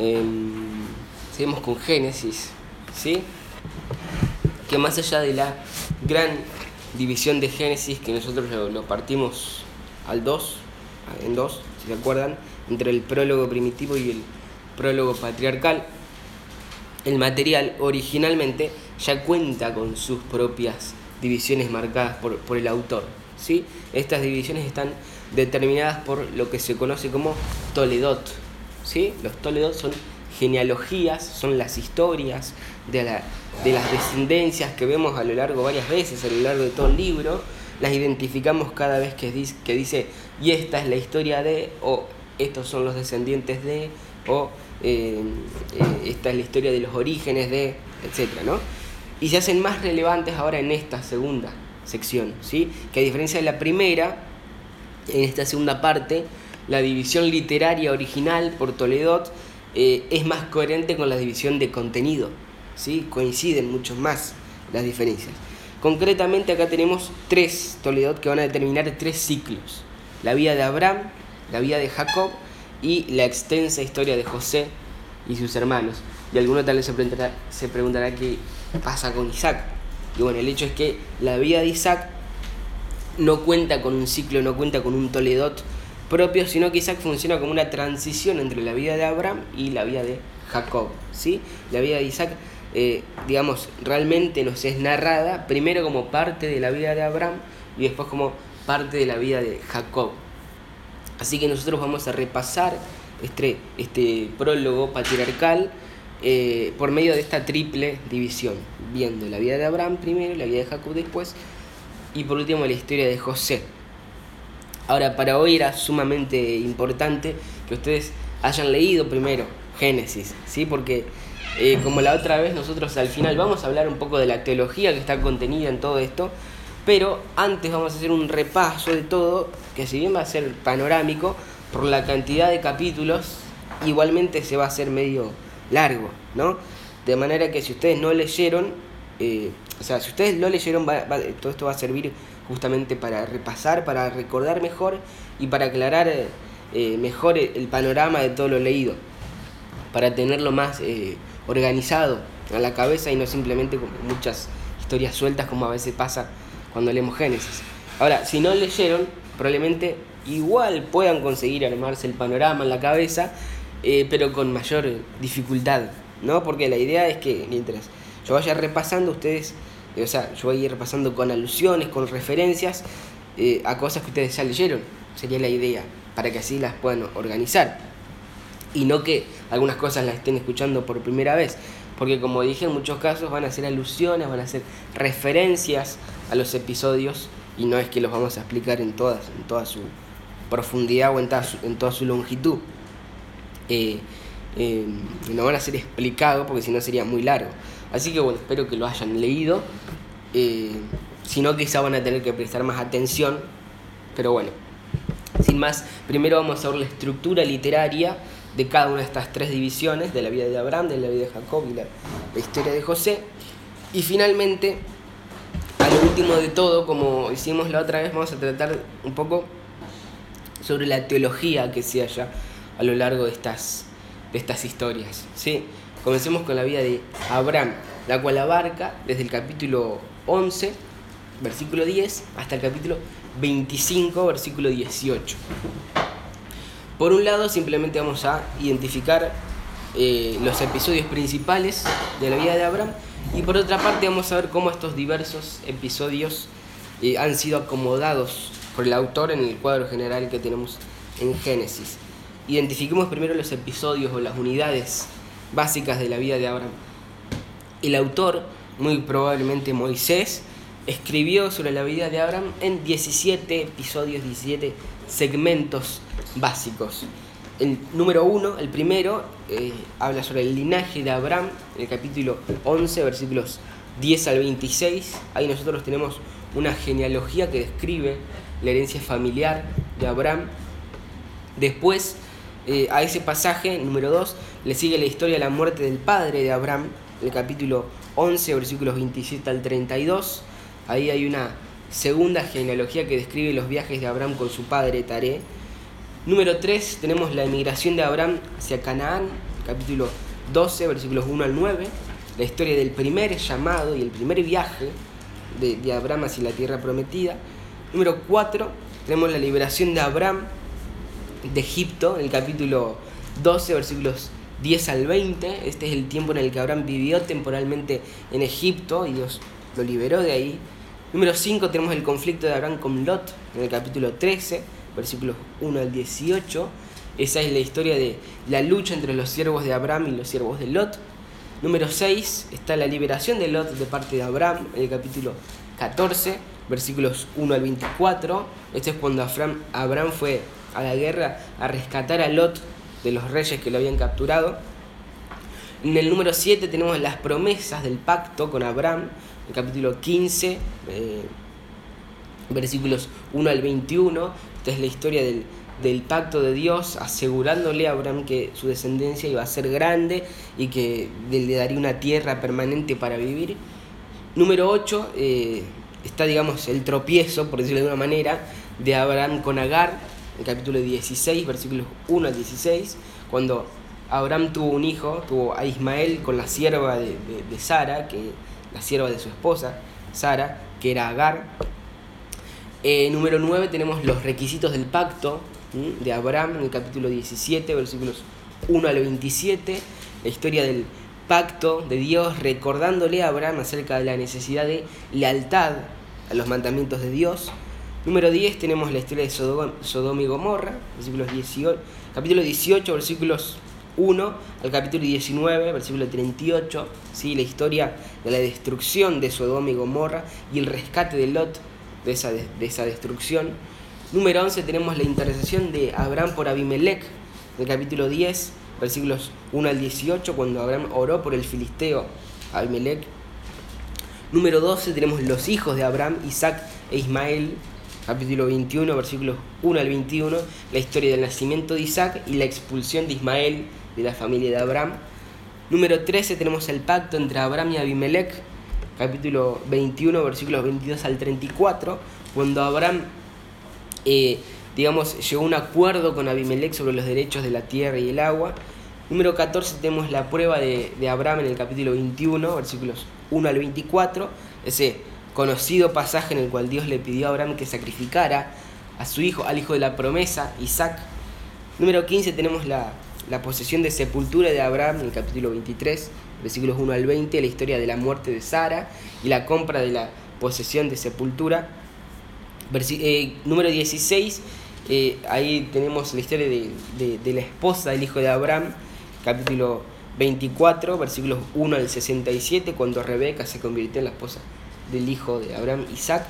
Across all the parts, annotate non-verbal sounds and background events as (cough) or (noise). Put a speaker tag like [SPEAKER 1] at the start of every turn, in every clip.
[SPEAKER 1] Em, seguimos con Génesis, ¿sí? Que más allá de la gran división de Génesis, que nosotros lo, partimos al 2, en dos, si se acuerdan, entre el prólogo primitivo y el prólogo patriarcal, el material originalmente ya cuenta con sus propias divisiones marcadas por, por el autor. ¿sí? Estas divisiones están determinadas por lo que se conoce como Toledot. ¿Sí? Los Toledot son genealogías, son las historias de las descendencias que vemos a lo largo varias veces, a lo largo de todo el libro, las identificamos cada vez que dice, que dice y esta es la historia de, o estos son los descendientes de, o eh, eh, esta es la historia de los orígenes de, etc. ¿no? Y se hacen más relevantes ahora en esta segunda sección, ¿sí? que a diferencia de la primera, en esta segunda parte, la división literaria original por Toledot eh, es más coherente con la división de contenido, ¿sí? coinciden mucho más las diferencias. Concretamente acá tenemos tres Toledot que van a determinar tres ciclos. La vida de Abraham, la vida de Jacob y la extensa historia de José y sus hermanos. Y alguno tal vez se preguntará, se preguntará qué pasa con Isaac. Y bueno, el hecho es que la vida de Isaac no cuenta con un ciclo, no cuenta con un Toledot propio, sino que Isaac funciona como una transición entre la vida de Abraham y la vida de Jacob. ¿sí? La vida de Isaac, eh, digamos, realmente nos es narrada primero como parte de la vida de Abraham y después como parte de la vida de Jacob. Así que nosotros vamos a repasar este, este prólogo patriarcal eh, por medio de esta triple división, viendo la vida de Abraham primero, la vida de Jacob después y por último la historia de José. Ahora, para hoy era sumamente importante que ustedes hayan leído primero Génesis, ¿sí? Porque eh, como la otra vez nosotros al final vamos a hablar un poco de la teología que está contenida en todo esto, pero antes vamos a hacer un repaso de todo, que si bien va a ser panorámico, por la cantidad de capítulos, igualmente se va a hacer medio largo, ¿no? De manera que si ustedes no leyeron, eh, o sea, si ustedes lo leyeron, todo esto va a servir justamente para repasar, para recordar mejor y para aclarar eh, eh, mejor el, panorama de todo lo leído, para tenerlo más eh, organizado a la cabeza y no simplemente con muchas historias sueltas como a veces pasa cuando leemos Génesis. Ahora, si no leyeron, probablemente igual puedan conseguir armarse el panorama en la cabeza, pero con mayor dificultad, ¿no? Porque la idea es que mientras yo vaya repasando, ustedes o sea, yo voy a ir repasando con alusiones, con referencias eh, a cosas que ustedes ya leyeron. Sería la idea, para que así las puedan organizar. Y no que algunas cosas las estén escuchando por primera vez. Porque como dije, en muchos casos van a ser alusiones, van a ser referencias a los episodios y no es que los vamos a explicar en, todas, en toda su profundidad o en toda su, en toda su longitud. Eh, eh, no van a ser explicados porque si no sería muy largo. Así que bueno, espero que lo hayan leído. Eh, si no, quizá van a tener que prestar más atención. Pero bueno, sin más, primero vamos a ver la estructura literaria de cada una de estas tres divisiones, de la vida de Abraham, de la vida de Jacob y la, historia de José. Y finalmente, a lo último de todo, como hicimos la otra vez, vamos a tratar un poco sobre la teología que se halla a lo largo de estas, de estas historias. ¿sí? Comencemos con la vida de Abraham, la cual abarca desde el capítulo 11, versículo 10, hasta el capítulo 25, versículo 18. Por un lado, simplemente vamos a identificar eh, los episodios principales de la vida de Abraham y por otra parte vamos a ver cómo estos diversos episodios eh, han sido acomodados por el autor en el cuadro general que tenemos en Génesis. Identifiquemos primero los episodios o las unidades básicas de la vida de Abraham. El autor, muy probablemente Moisés, escribió sobre la vida de Abraham en 17 episodios, 17 segmentos básicos. El número uno, el primero, eh, habla sobre el linaje de Abraham, en el capítulo 11, versículos 10 al 26. Ahí nosotros tenemos una genealogía que describe la herencia familiar de Abraham. Después, eh, a ese pasaje, número 2, le sigue la historia de la muerte del padre de Abraham, el capítulo 11, versículos 27 al 32. Ahí hay una segunda genealogía que describe los viajes de Abraham con su padre Taré. Número 3 tenemos la emigración de Abraham hacia Canaán, capítulo 12, versículos 1 al 9, la historia del primer llamado y el primer viaje de, de Abraham hacia la tierra prometida. Número 4 tenemos la liberación de Abraham de Egipto, en el capítulo 12, versículos 10 al 20. Este es el tiempo en el que Abraham vivió temporalmente en Egipto y Dios lo liberó de ahí. Número 5 tenemos el conflicto de Abraham con Lot en el capítulo 13, versículos 1 al 18. Esa es la historia de la lucha entre los siervos de Abraham y los siervos de Lot. Número 6 está la liberación de Lot de parte de Abraham en el capítulo 14, versículos 1 al 24. Este es cuando Abraham fue a la guerra a rescatar a Lot de los reyes que lo habían capturado. En el número 7 tenemos las promesas del pacto con Abraham, el capítulo 15, eh, versículos 1 al 21. Esta es la historia del, del pacto de Dios, asegurándole a Abraham que su descendencia iba a ser grande y que le daría una tierra permanente para vivir. Número 8 eh, está, digamos, el tropiezo, por decirlo de una manera, de Abraham con Agar, el capítulo 16, versículos 1 al 16, cuando Abraham tuvo un hijo, tuvo a Ismael con la sierva de, Sara, que, la sierva de su esposa, Sara, que era Agar. Eh, número 9 tenemos los requisitos del pacto de Abraham en el capítulo 17, versículos 1 al 27, la historia del pacto de Dios recordándole a Abraham acerca de la necesidad de lealtad a los mandamientos de Dios. Número 10 tenemos la historia de Sodoma y Gomorra, versículos 18, capítulo 18, versículos 1 al capítulo 19, versículo 38, ¿sí? la historia de la destrucción de Sodoma y Gomorra y el rescate de Lot de esa, de, esa destrucción. Número 11 tenemos la intercesión de Abraham por Abimelech, en el capítulo 10, versículos 1 al 18, cuando Abraham oró por el filisteo Abimelech. Número 12 tenemos los hijos de Abraham, Isaac e Ismael, capítulo 21, versículos 1 al 21, la historia del nacimiento de Isaac y la expulsión de Ismael de la familia de Abraham. Número 13 tenemos el pacto entre Abraham y Abimelech, capítulo 21, versículos 22 al 34, cuando Abraham, eh, digamos, llegó a un acuerdo con Abimelech sobre los derechos de la tierra y el agua. Número 14 tenemos la prueba de, de Abraham en el capítulo 21, versículos 1 al 24, ese conocido pasaje en el cual Dios le pidió a Abraham que sacrificara a su hijo, al hijo de la promesa, Isaac. Número 15 tenemos la, posesión de sepultura de Abraham en el capítulo 23, versículos 1 al 20, la historia de la muerte de Sara y la compra de la posesión de sepultura. Eh, número 16, eh, ahí tenemos la historia de, de, la esposa del hijo de Abraham, capítulo 24, versículos 1 al 67, cuando Rebeca se convirtió en la esposa del hijo de Abraham, Isaac.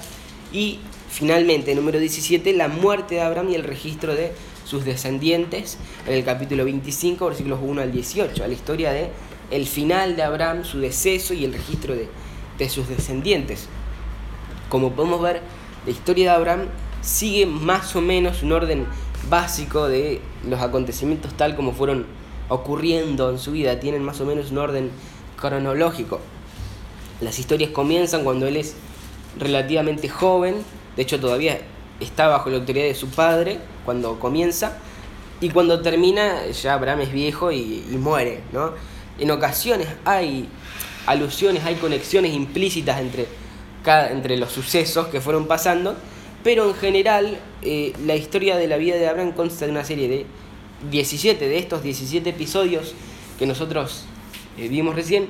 [SPEAKER 1] Y finalmente, número 17, la muerte de Abraham y el registro de sus descendientes, en el capítulo 25, versículos 1 al 18, a la historia de el final de Abraham, su deceso y el registro de, de sus descendientes. Como podemos ver, la historia de Abraham sigue más o menos un orden básico de los acontecimientos tal como fueron ocurriendo en su vida, tienen más o menos un orden cronológico. Las historias comienzan cuando él es relativamente joven, de hecho todavía está bajo la autoridad de su padre cuando comienza, y cuando termina ya Abraham es viejo y, muere. ¿no? En ocasiones hay alusiones, hay conexiones implícitas entre, cada, entre los sucesos que fueron pasando, pero en general eh, la historia de la vida de Abraham consta de una serie de 17, de estos 17 episodios que nosotros eh, vimos recién,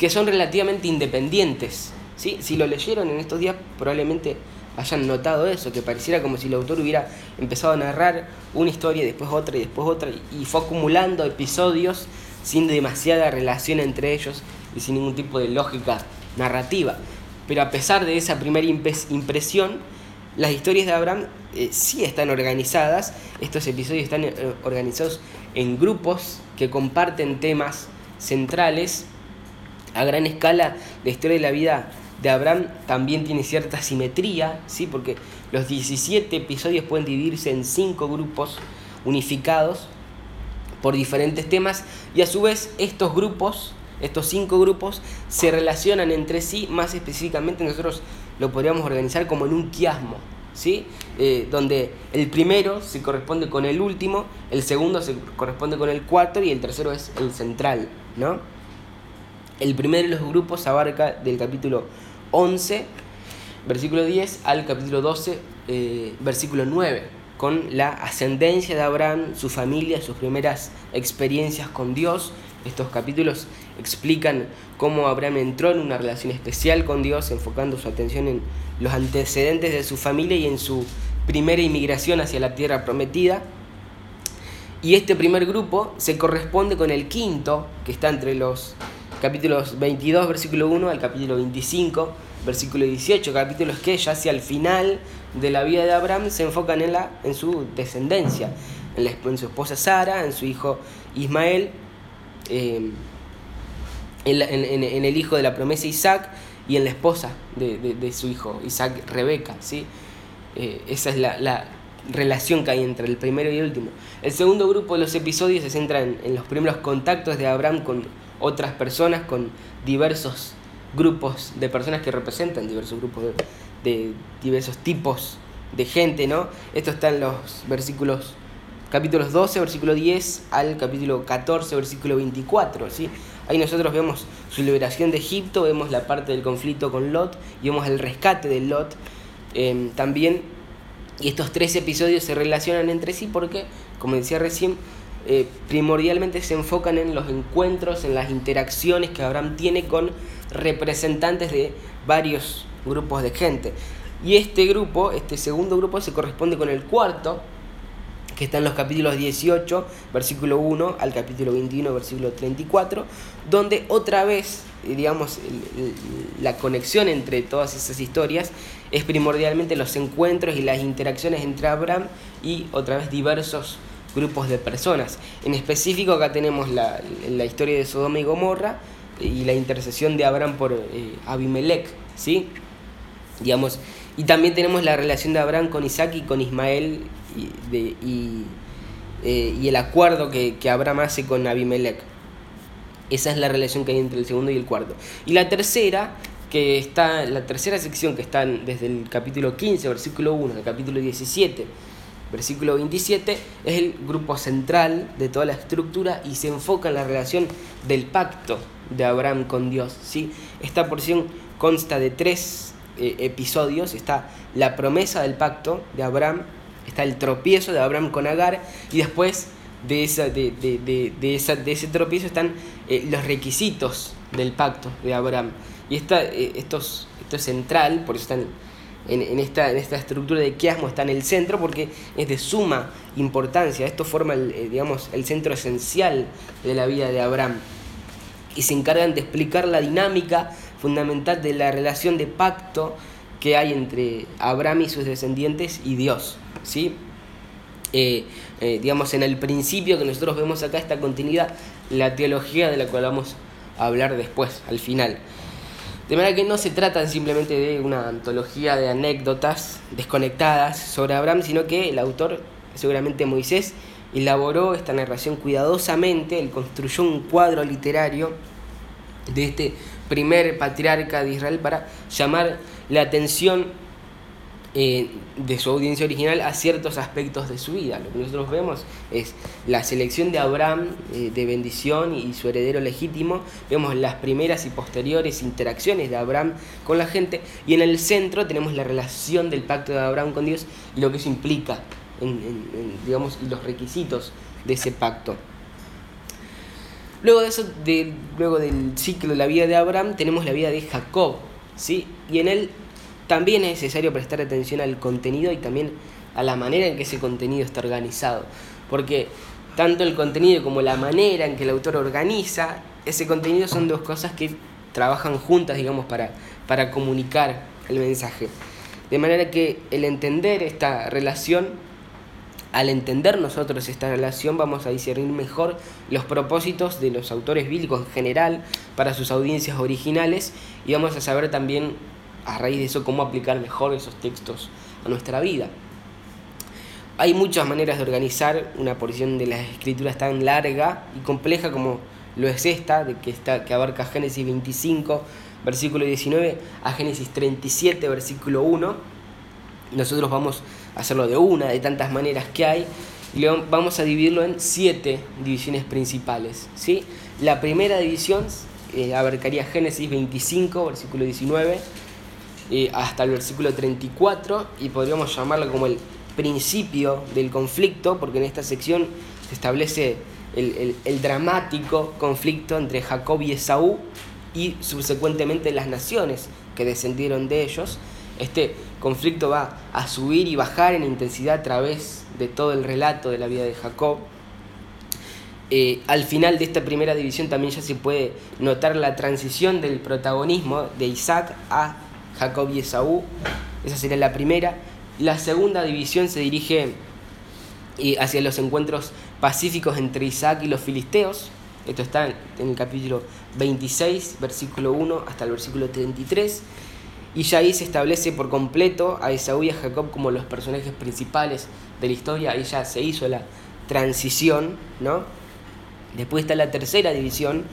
[SPEAKER 1] que son relativamente independientes. ¿sí? Si lo leyeron en estos días, probablemente hayan notado eso, que pareciera como si el autor hubiera empezado a narrar una historia, y después otra y después otra, y fue acumulando episodios sin demasiada relación entre ellos y sin ningún tipo de lógica narrativa. Pero a pesar de esa primera impresión, las historias de Abraham eh, sí están organizadas, estos episodios están eh, organizados en grupos que comparten temas centrales a gran escala la historia de la vida de Abraham también tiene cierta simetría, ¿sí? porque los 17 episodios pueden dividirse en 5 grupos unificados por diferentes temas y a su vez estos grupos, estos 5 grupos, se relacionan entre sí, más específicamente nosotros lo podríamos organizar como en un quiasmo. ¿sí? Eh, donde el primero se corresponde con el último, el segundo se corresponde con el cuarto y el tercero es el central. ¿no? El primero de los grupos abarca del capítulo 11, versículo 10, al capítulo 12, eh, versículo 9, con la ascendencia de Abraham, su familia, sus primeras experiencias con Dios. Estos capítulos explican cómo Abraham entró en una relación especial con Dios, enfocando su atención en los antecedentes de su familia y en su primera inmigración hacia la tierra prometida. Y este primer grupo se corresponde con el quinto, que está entre los capítulos 22, versículo 1 al capítulo 25, versículo 18, capítulos que ya hacia el final de la vida de Abraham se enfocan en, la, en su descendencia, en, la, en su esposa Sara, en su hijo Ismael, eh, en, el hijo de la promesa Isaac y en la esposa de, su hijo Isaac, Rebeca. ¿sí? Eh, esa es la, relación que hay entre el primero y el último. El segundo grupo de los episodios se centra en, los primeros contactos de Abraham con otras personas, con diversos grupos de personas que representan diversos grupos de, diversos tipos de gente, ¿no? Esto está en los versículos capítulos 12, versículo 10 al capítulo 14, versículo 24, ¿sí? Ahí nosotros vemos su liberación de Egipto, vemos la parte del conflicto con Lot y vemos el rescate de Lot em, también. Y estos tres episodios se relacionan entre sí porque, como decía recién, eh, primordialmente se enfocan en los encuentros, en las interacciones que Abraham tiene con representantes de varios grupos de gente. Y este grupo, este segundo grupo, se corresponde con el cuarto, que está en los capítulos 18, versículo 1 al capítulo 21, versículo 34, donde otra vez, eh, digamos, la conexión entre todas esas historias es primordialmente los encuentros y las interacciones entre Abraham y otra vez diversos grupos de personas. En específico acá tenemos la, historia de Sodoma y Gomorra y la intercesión de Abraham por eh, Abimelech, ¿sí? Digamos, y también tenemos la relación de Abraham con Isaac y con Ismael y, de, eh, y, el acuerdo que, que, Abraham hace con Abimelech. Esa es la relación que hay entre el segundo y el cuarto. Y la tercera, que está, la tercera sección que está desde el capítulo 15, versículo 1, al capítulo 17, versículo 27, es el grupo central de toda la estructura y se enfoca en la relación del pacto de Abraham con Dios. ¿sí? Esta porción consta de tres eh, episodios. Está la promesa del pacto de Abraham, está el tropiezo de Abraham con Agar y después de, esa, de, de, de, esa, ese tropiezo están eh, los requisitos del pacto de Abraham. Y esta, eh, esto, es, esto es central, por eso están en, esta, en esta estructura de quiasmo está en el centro porque es de suma importancia. Esto forma el, digamos, el centro esencial de la vida de Abraham. Y se encargan de explicar la dinámica fundamental de la relación de pacto que hay entre Abraham y sus descendientes y Dios. ¿sí? Eh, eh, digamos, en el principio que nosotros vemos acá está contenida la teología de la cual vamos a hablar después, al final. De manera que no se trata simplemente de una antología de anécdotas desconectadas sobre Abraham, sino que el autor, seguramente Moisés, elaboró esta narración cuidadosamente, él construyó un cuadro literario de este primer patriarca de Israel para llamar la atención eh, de su audiencia original a ciertos aspectos de su vida. Lo que nosotros vemos es la selección de Abraham eh, de bendición y su heredero legítimo, vemos las primeras y posteriores interacciones de Abraham con la gente y en el centro tenemos la relación del pacto de Abraham con Dios y lo que eso implica, digamos, los requisitos de ese pacto. Luego de eso, luego del ciclo de la vida de Abraham, tenemos la vida de Jacob, ¿sí? Y en él también es necesario prestar atención al contenido y también a la manera en que ese contenido está organizado. Porque tanto el contenido como la manera en que el autor organiza ese contenido son dos cosas que trabajan juntas, digamos, para, para comunicar el mensaje. De manera que el entender esta relación al entender nosotros esta relación vamos a discernir mejor los propósitos de los autores bíblicos en general para sus audiencias originales y vamos a saber también a raíz de eso cómo aplicar mejor esos textos a nuestra vida. Hay muchas maneras de organizar una porción de las escrituras tan larga y compleja como lo es esta, de que, está, que abarca Génesis 25, versículo 19, a Génesis 37, versículo 1 nosotros vamos a hacerlo de una, de tantas maneras que hay, y vamos a dividirlo en siete divisiones principales. ¿sí? La primera división eh, abarcaría Génesis 25, versículo 19, eh, hasta el versículo 34, y podríamos llamarlo como el principio del conflicto, porque en esta sección se establece el, el dramático conflicto entre Jacob y Esaú y subsecuentemente las naciones que descendieron de ellos. Este conflicto va a subir y bajar en intensidad a través de todo el relato de la vida de Jacob. Eh, al final de esta primera división también ya se puede notar la transición del protagonismo de Isaac a Jacob y Esaú. Esa sería la primera. La segunda división se dirige hacia los encuentros pacíficos entre Isaac y los filisteos. Esto está en el capítulo 26, versículo 1 hasta el versículo 33. Y ya ahí se establece por completo a Esaú y a Jacob como los personajes principales de la historia. Ahí ya se hizo la transición, ¿no? Después está la tercera división,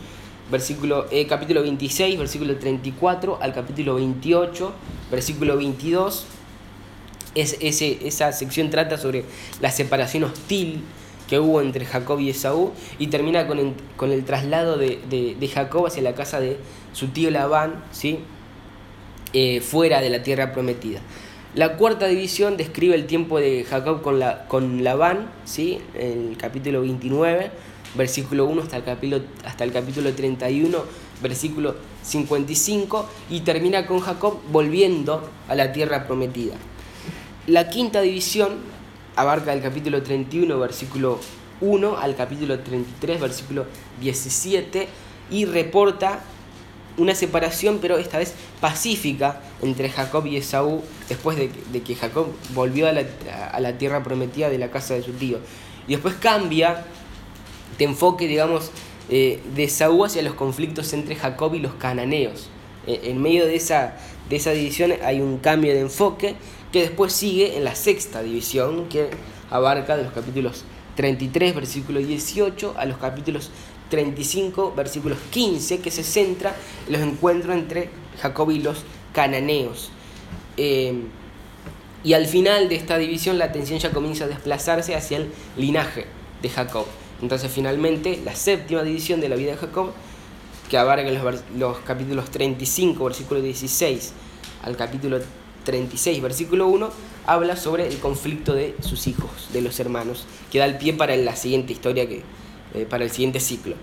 [SPEAKER 1] versículo, eh, capítulo 26, versículo 34 al capítulo 28, versículo 22. Es, ese, esa sección trata sobre la separación hostil que hubo entre Jacob y Esaú y termina con el, con el traslado de, de, Jacob hacia la casa de su tío Labán, ¿sí? Eh, fuera de la tierra prometida. La cuarta división describe el tiempo de Jacob con, la, con Labán, ¿sí? el capítulo 29, versículo 1 hasta el capítulo, hasta el capítulo 31, versículo 55, y termina con Jacob volviendo a la tierra prometida. La quinta división abarca el capítulo 31, versículo 1 al capítulo 33, versículo 17, y reporta una separación, pero esta vez pacífica, entre Jacob y Esaú, después de, que Jacob volvió a la, tierra prometida de la casa de su tío. Y después cambia de enfoque, digamos, eh, de Esaú hacia los conflictos entre Jacob y los cananeos. E, en medio de esa, de esa división hay un cambio de enfoque que después sigue en la sexta división, que abarca de los capítulos 33, versículo 18, a los capítulos 35, versículos 15, que se centra en los encuentros entre Jacob y los cananeos. Eh, y al final de esta división la atención ya comienza a desplazarse hacia el linaje de Jacob. Entonces finalmente la séptima división de la vida de Jacob, que abarca los, los capítulos 35, versículo 16 al capítulo 36, versículo 1, habla sobre el conflicto de sus hijos, de los hermanos, que da el pie para la siguiente historia, que, eh, para el siguiente ciclo.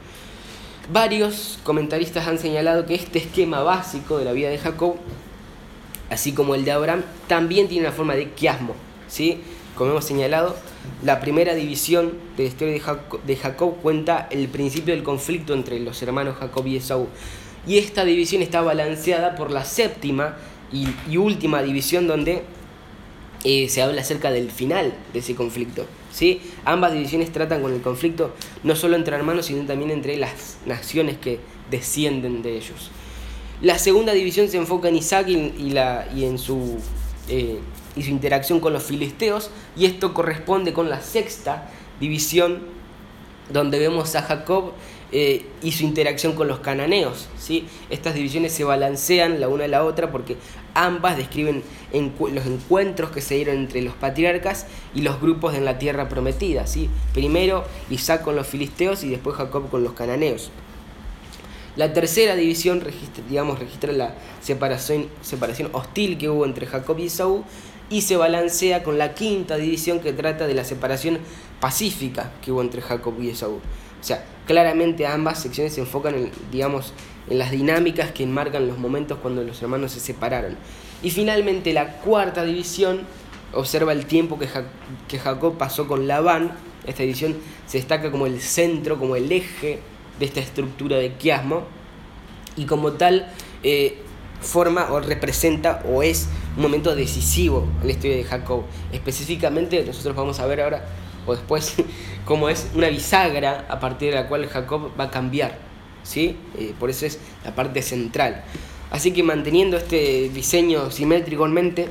[SPEAKER 1] Varios comentaristas han señalado que este esquema básico de la vida de Jacob, así como el de Abraham, también tiene una forma de quiasmo. ¿sí? Como hemos señalado, la primera división de la historia de Jacob, cuenta el principio del conflicto entre los hermanos Jacob y Esaú. Y esta división está balanceada por la séptima y, última división donde eh, se habla acerca del final de ese conflicto. ¿sí? Ambas divisiones tratan con el conflicto no solo entre hermanos, sino también entre las naciones que descienden de ellos. La segunda división se enfoca en Isaac y, la, y en su, eh, y su interacción con los filisteos, y esto corresponde con la sexta división, donde vemos a Jacob eh, y su interacción con los cananeos. ¿sí? Estas divisiones se balancean la una a la otra porque ambas describen los encuentros que se dieron entre los patriarcas y los grupos en la tierra prometida. ¿sí? Primero Isaac con los filisteos y después Jacob con los cananeos. La tercera división registra, digamos, registra la separación, separación hostil que hubo entre Jacob y Esaú y se balancea con la quinta división que trata de la separación pacífica que hubo entre Jacob y Esaú. O sea, claramente ambas secciones se enfocan en, digamos, en las dinámicas que enmarcan los momentos cuando los hermanos se separaron. Y finalmente la cuarta división observa el tiempo que, que Jacob pasó con Labán. Esta división se destaca como el centro, como el eje de esta estructura de quiasmo y como tal eh, forma o representa o es un momento decisivo en la historia de Jacob. Específicamente nosotros vamos a ver ahora o después (laughs) como es una bisagra a partir de la cual Jacob va a cambiar. ¿sí? Eh, por eso es la parte central. Así que manteniendo este diseño simétrico en mente,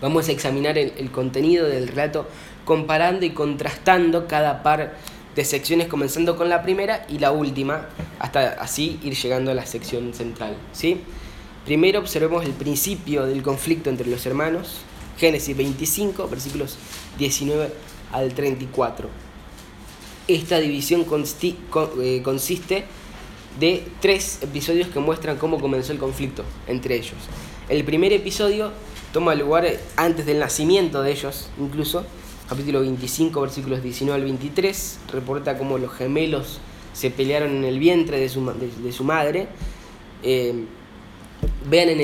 [SPEAKER 1] vamos a examinar el, contenido del relato comparando y contrastando cada par de secciones, comenzando con la primera y la última, hasta así ir llegando a la sección central. ¿sí? Primero observemos el principio del conflicto entre los hermanos, Génesis 25, versículos 19 al 34. Esta división eh, consiste de tres episodios que muestran cómo comenzó el conflicto entre ellos. El primer episodio toma lugar antes del nacimiento de ellos, incluso, capítulo 25, versículos 19 al 23, reporta cómo los gemelos se pelearon en el vientre de su, madre. Eh, vean en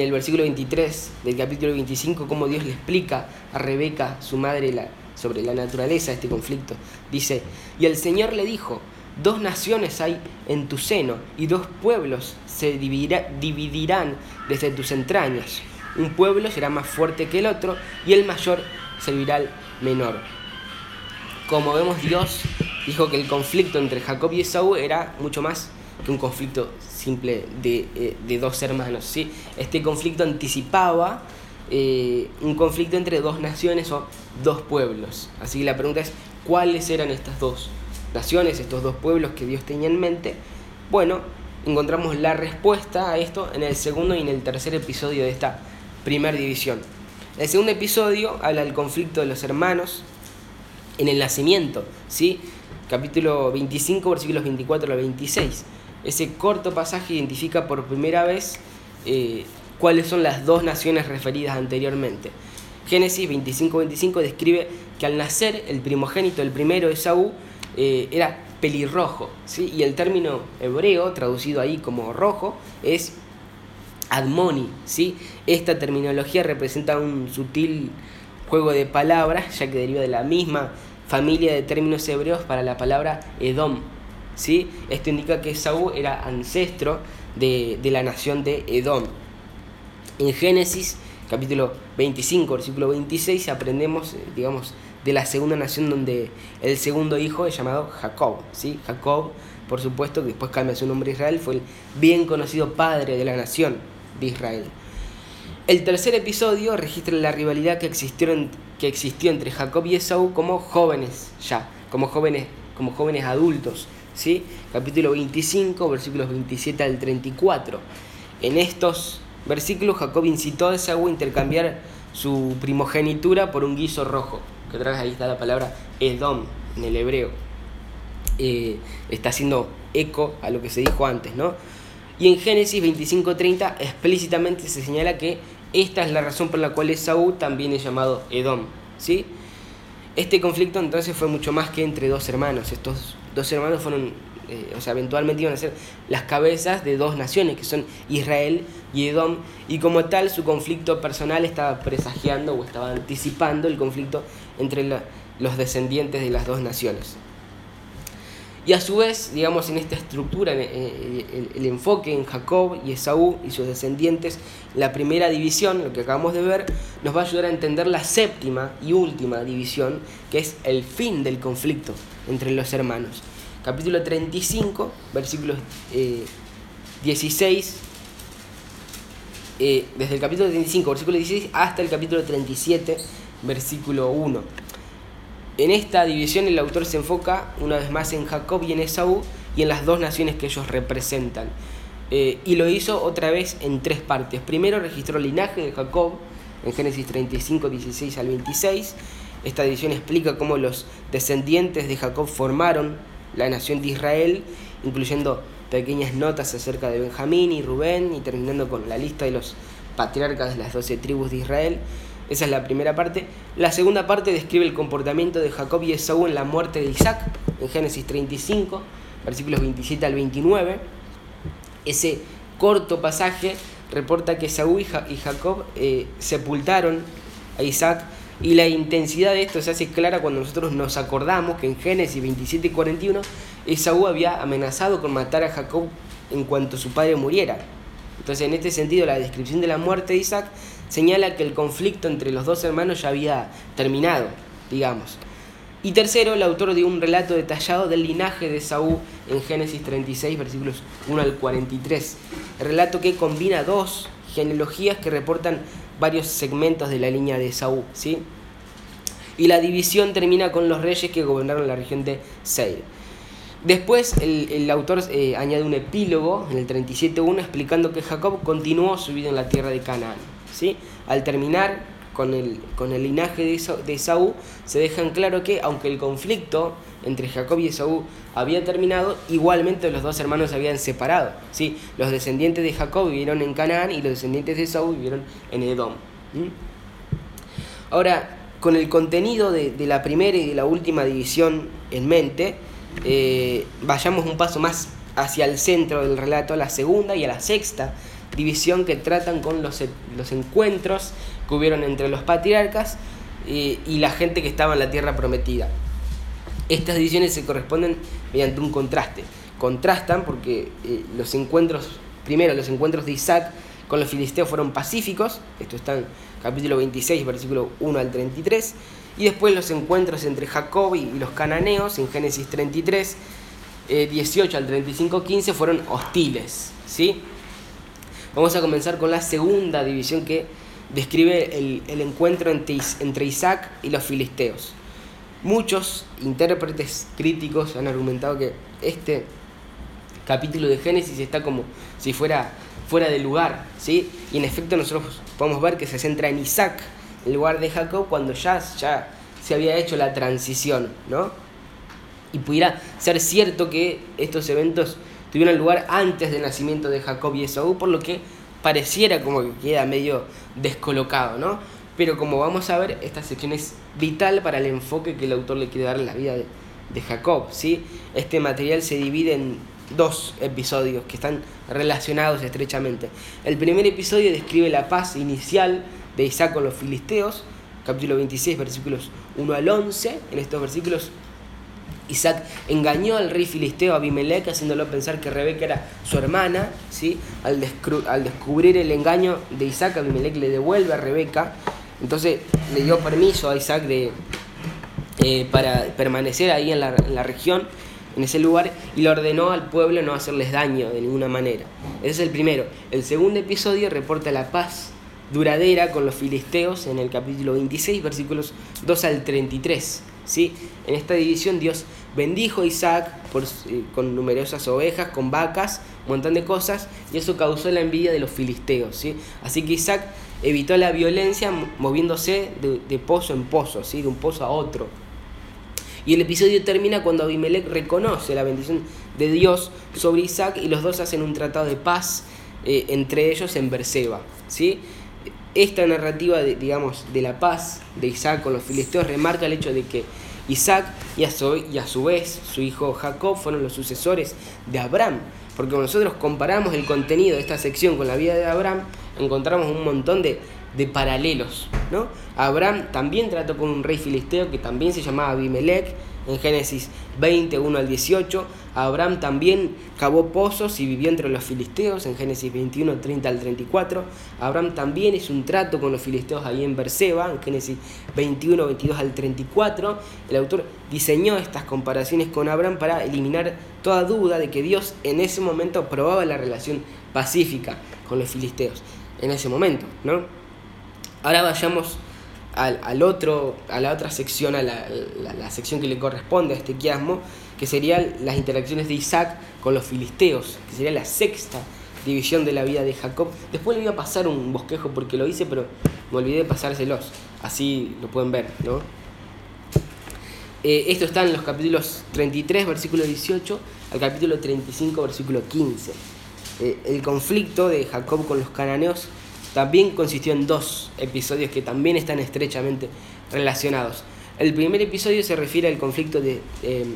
[SPEAKER 1] el, versículo 23 del capítulo 25 cómo Dios le explica a Rebeca, su madre, sobre la naturaleza de este conflicto. Dice, y el Señor le dijo, dos naciones hay en tu seno y dos pueblos se dividirán desde tus entrañas. Un pueblo será más fuerte que el otro y el mayor servirá al menor. Como vemos, Dios dijo que el conflicto entre Jacob y Esaú era mucho más que un conflicto simple de, eh, dos hermanos. ¿sí? Este conflicto anticipaba eh, un conflicto entre dos naciones o dos pueblos. Así que la pregunta es, ¿cuáles eran estas dos naciones, estos dos pueblos que Dios tenía en mente? Bueno, encontramos la respuesta a esto en el segundo y en el tercer episodio de esta primera división. El segundo episodio habla del conflicto de los hermanos en el nacimiento, ¿sí? capítulo 25, versículos 24 al 26. Ese corto pasaje identifica por primera vez eh, cuáles son las dos naciones referidas anteriormente. Génesis 25-25 describe que al nacer el primogénito, el primero Esaú, eh, era pelirrojo, ¿sí? y el término hebreo, traducido ahí como rojo, es admoni. ¿sí? Esta terminología representa un sutil juego de palabras, ya que deriva de la misma familia de términos hebreos para la palabra Edom. ¿sí? Esto indica que Esaú era ancestro de, de la nación de Edom. En Génesis capítulo 25, versículo 26, aprendemos, eh, digamos, de la segunda nación donde el segundo hijo es llamado Jacob. ¿sí? Jacob, por supuesto, que después cambia su nombre a Israel, fue el bien conocido padre de la nación de Israel. El tercer episodio registra la rivalidad que existió, que existió entre Jacob y Esaú como jóvenes ya, como jóvenes, como jóvenes adultos. ¿sí? Capítulo 25, versículos 27 al 34. En estos versículos Jacob incitó a Esaú a intercambiar su primogenitura por un guiso rojo, que otra vez ahí está la palabra Edom en el hebreo. Eh, está haciendo eco a lo que se dijo antes, ¿no? Y en Génesis 25:30 explícitamente se señala que esta es la razón por la cual Esaú también es llamado Edom, ¿sí? Este conflicto entonces fue mucho más que entre dos hermanos. Estos dos hermanos fueron eh, o sea, eventualmente iban a ser las cabezas de dos naciones, que son Israel y Edom, y como tal su conflicto personal estaba presagiando o estaba anticipando el conflicto entre los descendientes de las dos naciones. Y a su vez, digamos, en esta estructura, el, el, enfoque en Jacob y Esaú y sus descendientes, la primera división, lo que acabamos de ver, nos va a ayudar a entender la séptima y última división, que es el fin del conflicto entre los hermanos capítulo 35, versículos 16, eh, eh, desde el capítulo 35, versículo 16, hasta el capítulo 37, versículo 1. En esta división el autor se enfoca una vez más en Jacob y en Esaú y en las dos naciones que ellos representan. Eh, y lo hizo otra vez en tres partes. Primero registró el linaje de Jacob en Génesis 35, 16 al 26. Esta división explica cómo los descendientes de Jacob formaron la nación de Israel, incluyendo pequeñas notas acerca de Benjamín y Rubén y terminando con la lista de los patriarcas de las doce tribus de Israel. Esa es la primera parte. La segunda parte describe el comportamiento de Jacob y Esaú en la muerte de Isaac, en Génesis 35, versículos 27 al 29. Ese corto pasaje reporta que Esaú y Jacob eh, sepultaron a Isaac y la intensidad de esto se hace clara cuando nosotros nos acordamos que en Génesis 27 y 41 Esaú había amenazado con matar a Jacob en cuanto su padre muriera. Entonces, en este sentido, la descripción de la muerte de Isaac señala que el conflicto entre los dos hermanos ya había terminado, digamos. Y tercero, el autor dio un relato detallado del linaje de Esaú en Génesis 36, versículos 1 al 43. El relato que combina dos genealogías que reportan varios segmentos de la línea de Saúl, ¿sí? Y la división termina con los reyes que gobernaron la región de Seir. Después el, autor eh, añade un epílogo en el 37.1 explicando que Jacob continuó su vida en la tierra de Canaán. Al terminar con el, con el linaje de Esaú, se deja en claro que aunque el conflicto entre Jacob y Esaú había terminado, igualmente los dos hermanos se habían separado. ¿sí? Los descendientes de Jacob vivieron en Canaán y los descendientes de Esaú vivieron en Edom. Ahora, con el contenido de, de la primera y de la última división en mente, eh, vayamos un paso más hacia el centro del relato, a la segunda y a la sexta división que tratan con los, los encuentros que hubieron entre los patriarcas y, la gente que estaba en la tierra prometida. Estas divisiones se corresponden mediante un contraste. Contrastan porque eh, los encuentros, primero los encuentros de Isaac con los filisteos fueron pacíficos, esto está en capítulo 26, versículo 1 al 33, y después los encuentros entre Jacob y los cananeos en Génesis 33, 18 eh, al 35, 15 fueron hostiles. ¿sí? Vamos a comenzar con la segunda división que describe el, encuentro entre, entre Isaac y los filisteos. Muchos intérpretes críticos han argumentado que este capítulo de Génesis está como si fuera fuera de lugar, ¿sí? Y en efecto nosotros podemos ver que se centra en Isaac, en lugar de Jacob cuando ya, ya se había hecho la transición, ¿no? Y pudiera ser cierto que estos eventos tuvieron lugar antes del nacimiento de Jacob y Esaú, por lo que pareciera como que queda medio descolocado, ¿no? Pero como vamos a ver, esta sección es vital para el enfoque que el autor le quiere dar en la vida de, de Jacob, ¿sí? Este material se divide en dos episodios que están relacionados estrechamente. El primer episodio describe la paz inicial de Isaac con los filisteos, capítulo 26, versículos 1 al 11. En estos versículos Isaac engañó al rey filisteo Abimelech haciéndolo pensar que Rebeca era su hermana. ¿sí? Al, al descubrir el engaño de Isaac, Abimelech le devuelve a Rebeca. Entonces le dio permiso a Isaac de, eh, para permanecer ahí en la, en la región en ese lugar y le ordenó al pueblo no hacerles daño de ninguna manera. Ese es el primero. El segundo episodio reporta la paz duradera con los filisteos en el capítulo 26, versículos 2 al 33. ¿Sí? En esta división Dios bendijo a Isaac por, eh, con numerosas ovejas, con vacas, un montón de cosas, y eso causó la envidia de los filisteos. ¿sí? Así que Isaac evitó la violencia moviéndose de, pozo en pozo, ¿sí? de un pozo a otro. Y el episodio termina cuando Abimelech reconoce la bendición de Dios sobre Isaac y los dos hacen un tratado de paz eh, entre ellos en Berseba. ¿sí? Esta narrativa, de, digamos, de la paz de Isaac con los filisteos remarca el hecho de que Isaac y a, su, y a su vez su hijo Jacob fueron los sucesores de Abraham. Porque cuando nosotros comparamos el contenido de esta sección con la vida de Abraham, encontramos un montón de, de paralelos. ¿no? Abraham también trató con un rey filisteo que también se llamaba Abimelech en Génesis 20, 1 al 18. Abraham también cavó pozos y vivió entre los filisteos en Génesis 21, 30 al 34. Abraham también hizo un trato con los filisteos ahí en Berseba, en Génesis 21, 22 al 34. El autor diseñó estas comparaciones con Abraham para eliminar toda duda de que Dios en ese momento probaba la relación pacífica con los filisteos. En ese momento, ¿no? Ahora vayamos al, otro, a la otra sección, a la, sección que le corresponde a este quiasmo, que serían las interacciones de Isaac con los filisteos, que sería la sexta división de la vida de Jacob. Después le voy a pasar un bosquejo porque lo hice, pero me olvidé de pasárselos. Así lo pueden ver, ¿no? Eh, esto está en los capítulos 33, versículo 18, al capítulo 35, versículo 15. Eh, el conflicto de Jacob con los cananeos también consistió en dos episodios que también están estrechamente relacionados. El primer episodio se refiere al conflicto de eh,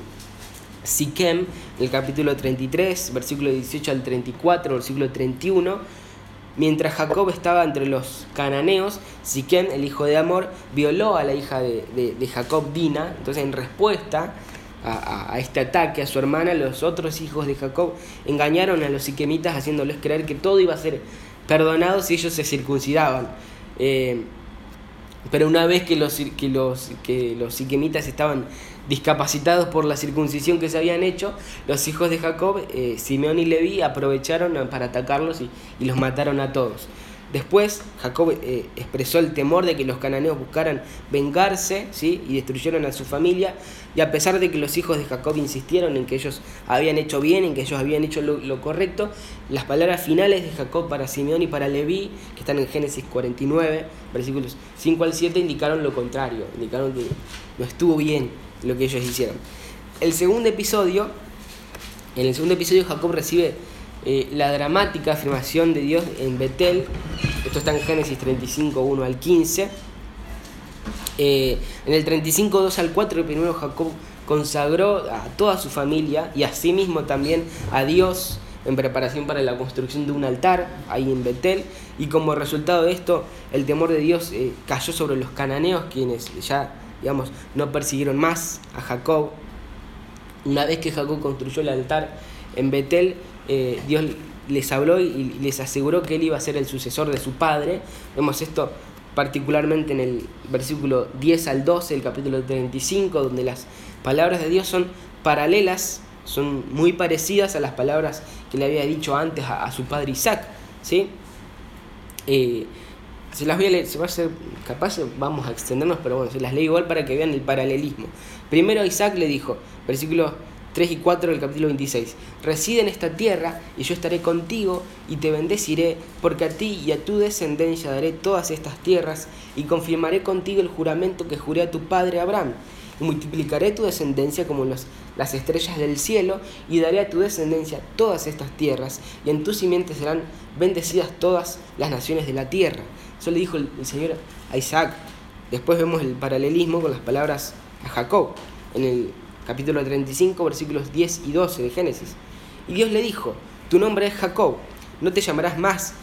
[SPEAKER 1] Siquem, el capítulo 33, versículo 18 al 34, versículo 31. Mientras Jacob estaba entre los cananeos, Siquem, el hijo de Amor, violó a la hija de, Jacob, Dina. Entonces, en respuesta a, a, este ataque a su hermana, los otros hijos de Jacob engañaron a los siquemitas haciéndoles creer que todo iba a ser perdonados si ellos se circuncidaban. Eh, pero una vez que los, que, los, que los siquemitas estaban discapacitados por la circuncisión que se habían hecho, los hijos de Jacob, eh, Simeón y Leví, aprovecharon para atacarlos y, los mataron a todos. Después Jacob eh, expresó el temor de que los cananeos buscaran vengarse ¿sí? y destruyeron a su familia. Y a pesar de que los hijos de Jacob insistieron en que ellos habían hecho bien, en que ellos habían hecho lo, correcto, las palabras finales de Jacob para Simeón y para Leví, que están en Génesis 49, versículos 5 al 7, indicaron lo contrario, indicaron que no estuvo bien lo que ellos hicieron. El segundo episodio, en el segundo episodio Jacob recibe eh, la dramática afirmación de Dios en Betel, esto está en Génesis 35, 1 al 15. Eh, en el 35, 2 al 4, primero Jacob consagró a toda su familia y a sí mismo también a Dios en preparación para la construcción de un altar ahí en Betel. Y como resultado de esto, el temor de Dios eh, cayó sobre los cananeos, quienes ya, digamos, no persiguieron más a Jacob. Una vez que Jacob construyó el altar en Betel, eh, Dios les habló y les aseguró que él iba a ser el sucesor de su padre. Vemos esto particularmente en el versículo 10 al 12 del capítulo 35, donde las palabras de Dios son paralelas, son muy parecidas a las palabras que le había dicho antes a, su padre Isaac. ¿sí? Eh, se las voy a leer, se va a hacer, capaz vamos a extendernos, pero bueno, se las leo igual para que vean el paralelismo. Primero Isaac le dijo, versículo 3 y 4 del capítulo 26. Reside en esta tierra y yo estaré contigo y te bendeciré, porque a ti y a tu descendencia daré todas estas tierras y confirmaré contigo el juramento que juré a tu padre Abraham. Y multiplicaré tu descendencia como las estrellas del cielo y daré a tu descendencia todas estas tierras y en tu simiente serán bendecidas todas las naciones de la tierra. Le dijo el, el Señor a Isaac. Después vemos el paralelismo con las palabras a Jacob. En el capítulo 35, versículos 10 y 12 de Génesis. Y Dios le dijo, tu nombre es Jacob, no te llamarás más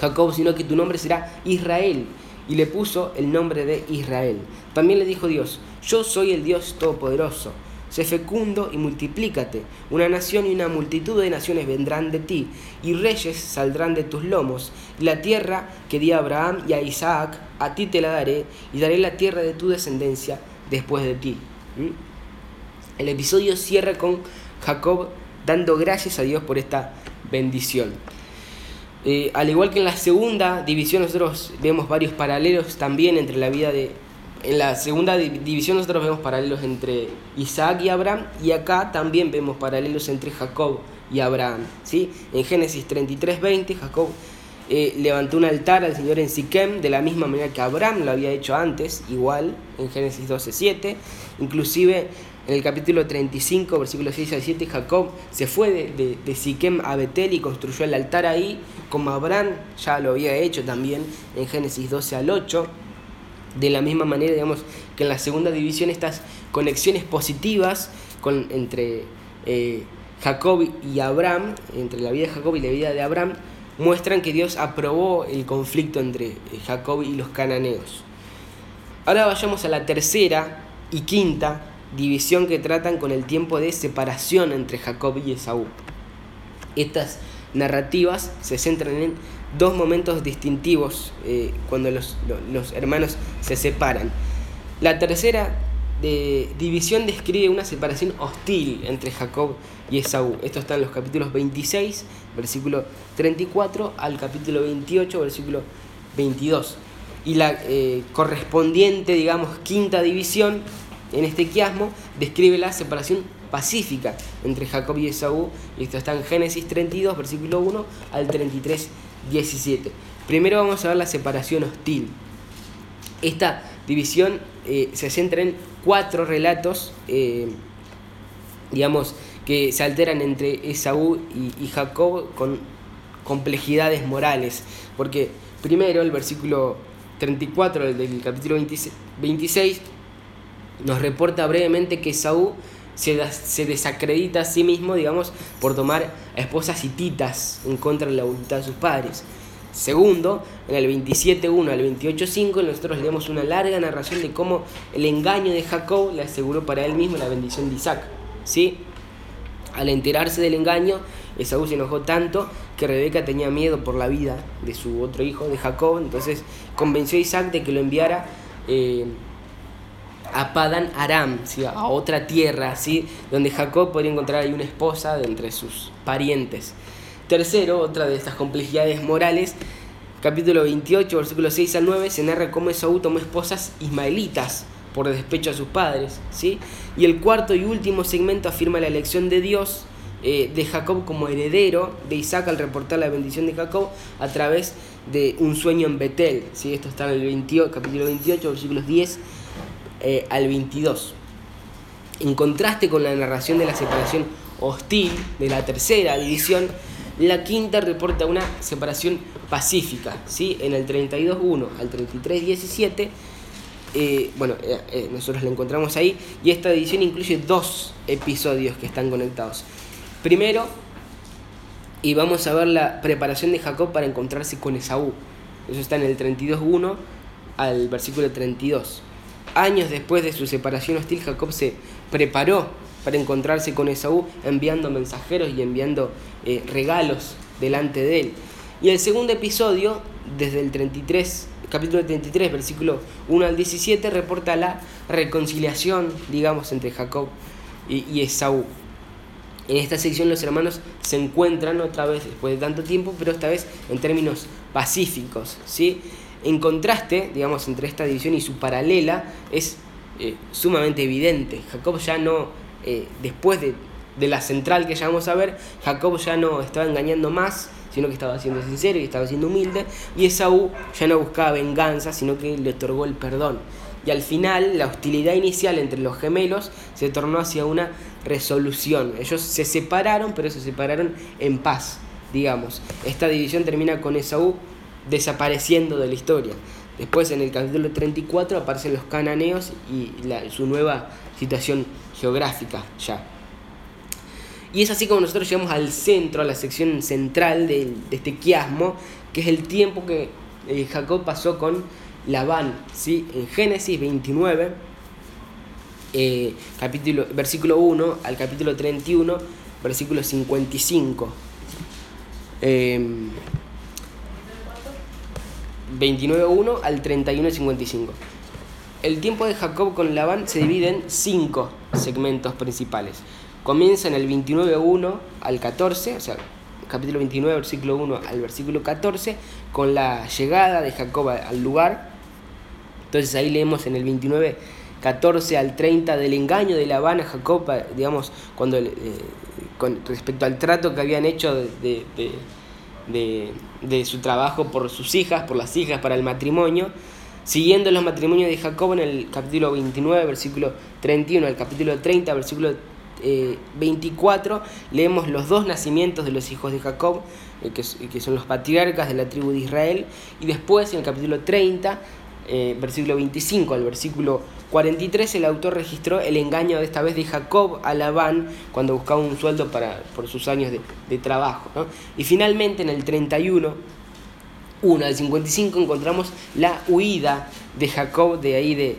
[SPEAKER 1] Jacob, sino que tu nombre será Israel. Y le puso el nombre de Israel. También le dijo Dios, yo soy el Dios Todopoderoso. Sé fecundo y multiplícate. Una nación y una multitud de naciones vendrán de ti, y reyes saldrán de tus lomos. Y la tierra que di a Abraham y a Isaac, a ti te la daré, y daré la tierra de tu descendencia después de ti. ¿Mm? El episodio cierra con Jacob dando gracias a Dios por esta bendición. Eh, al igual que en la segunda división nosotros vemos varios paralelos también entre la vida de... En la segunda división nosotros vemos paralelos entre Isaac y Abraham y acá también vemos paralelos entre Jacob y Abraham. ¿sí? En Génesis 33:20 Jacob eh, levantó un altar al Señor en Siquem de la misma manera que Abraham lo había hecho antes, igual en Génesis 12:7. Inclusive en el capítulo 35, versículos 6 al 7, Jacob se fue de, de, Siquem a Betel y construyó el altar ahí, como Abraham ya lo había hecho también en Génesis 12 al 8. De la misma manera, digamos, que en la segunda división estas conexiones positivas con, entre eh, Jacob y Abraham, entre la vida de Jacob y la vida de Abraham, muestran que Dios aprobó el conflicto entre eh, Jacob y los cananeos. Ahora vayamos a la tercera y quinta división que tratan con el tiempo de separación entre Jacob y Esaú. Estas narrativas se centran en dos momentos distintivos eh, cuando los, hermanos se separan. La tercera división describe una separación hostil entre Jacob y Esaú. Esto está en los capítulos 26, versículo 34, al capítulo 28, versículo 22. Y la eh, correspondiente, digamos, quinta división en este quiasmo describe la separación pacífica entre Jacob y Esaú, y esto está en Génesis 32, versículo 1 al 33, 17. Primero vamos a ver la separación hostil. Esta división eh, se centra en cuatro relatos, eh, digamos, que se alteran entre Esaú y, y Jacob con complejidades morales, porque primero el versículo 34 del, capítulo 26 nos reporta brevemente que Saúl se, se, desacredita a sí mismo, digamos, por tomar esposas hititas en contra de la voluntad de sus padres. Segundo, en el 27.1 al 28.5 nosotros leemos una larga narración de cómo el engaño de Jacob le aseguró para él mismo la bendición de Isaac. ¿sí? Al enterarse del engaño, Esaú se enojó tanto que Rebeca tenía miedo por la vida de su otro hijo, de Jacob, entonces convenció a Isaac de que lo enviara eh, a Padan Aram, a otra tierra, ¿sí? donde Jacob podría encontrar ahí una esposa de entre sus parientes. Tercero, otra de estas complejidades morales, capítulo 28, versículo 6 al 9, se narra cómo Esaú tomó esposas ismaelitas por despecho a sus padres. ¿sí? Y el cuarto y último segmento afirma la elección de Dios eh, de Jacob como heredero de Isaac al reportar la bendición de Jacob a través de un sueño en Betel. ¿sí? Esto está en el 28, capítulo 28, versículos 10 eh, al 22. En contraste con la narración de la separación hostil de la tercera división, la quinta reporta una separación pacífica, ¿sí? En el 32.1 al 33.17, eh, bueno, eh, nosotros la encontramos ahí, y esta división incluye dos episodios que están conectados. Primero, y vamos a ver la preparación de Jacob para encontrarse con Esaú. Eso está en el 32.1 al versículo 32. Años después de su separación hostil, Jacob se preparó para encontrarse con Esaú, enviando mensajeros y enviando eh, regalos delante de él. Y el segundo episodio, desde el 33, capítulo 33, versículo 1 al 17, reporta la reconciliación, digamos, entre Jacob y, y Esaú. En esta sección los hermanos se encuentran otra vez después de tanto tiempo, pero esta vez en términos pacíficos. ¿sí? En contraste, digamos, entre esta división y su paralela, es eh, sumamente evidente. Jacob ya no, eh, después de, de, la central que ya vamos a ver, Jacob ya no estaba engañando más, sino que estaba siendo sincero y estaba siendo humilde, y Esaú ya no buscaba venganza, sino que le otorgó el perdón. Y al final, la hostilidad inicial entre los gemelos se tornó hacia una resolución. Ellos se separaron, pero se separaron en paz, digamos. Esta división termina con Esaú desapareciendo de la historia. Después en el capítulo 34 aparecen los cananeos y su nueva situación geográfica ya. Y es así como nosotros llegamos al centro, a la sección central de, de este quiasmo, que es el tiempo que eh, Jacob pasó con Labán. ¿sí? En Génesis 29, eh, capítulo, versículo 1 al capítulo 31, versículo 55. Eh, 29.1 al 31.55. El tiempo de Jacob con Labán se divide en cinco segmentos principales. Comienza en el 29.1 al 14, o sea, capítulo 29, versículo 1 al versículo 14, con la llegada de Jacob al lugar. Entonces ahí leemos en el 29, 14 al 30 del engaño de Labán a Jacob, digamos, cuando eh, con respecto al trato que habían hecho de, de de, de, su trabajo por sus hijas, por las hijas, para el matrimonio, siguiendo los matrimonios de Jacob en el capítulo 29, versículo 31, el capítulo 30, versículo eh, 24, leemos los dos nacimientos de los hijos de Jacob, eh, que, que, son los patriarcas de la tribu de Israel, y después en el capítulo 30, eh, versículo 25 al versículo 43, el autor registró el engaño de esta vez de Jacob a Labán cuando buscaba un sueldo para, por sus años de, trabajo. Y finalmente en el 31, 1 al 55, encontramos la huida de Jacob de ahí, de,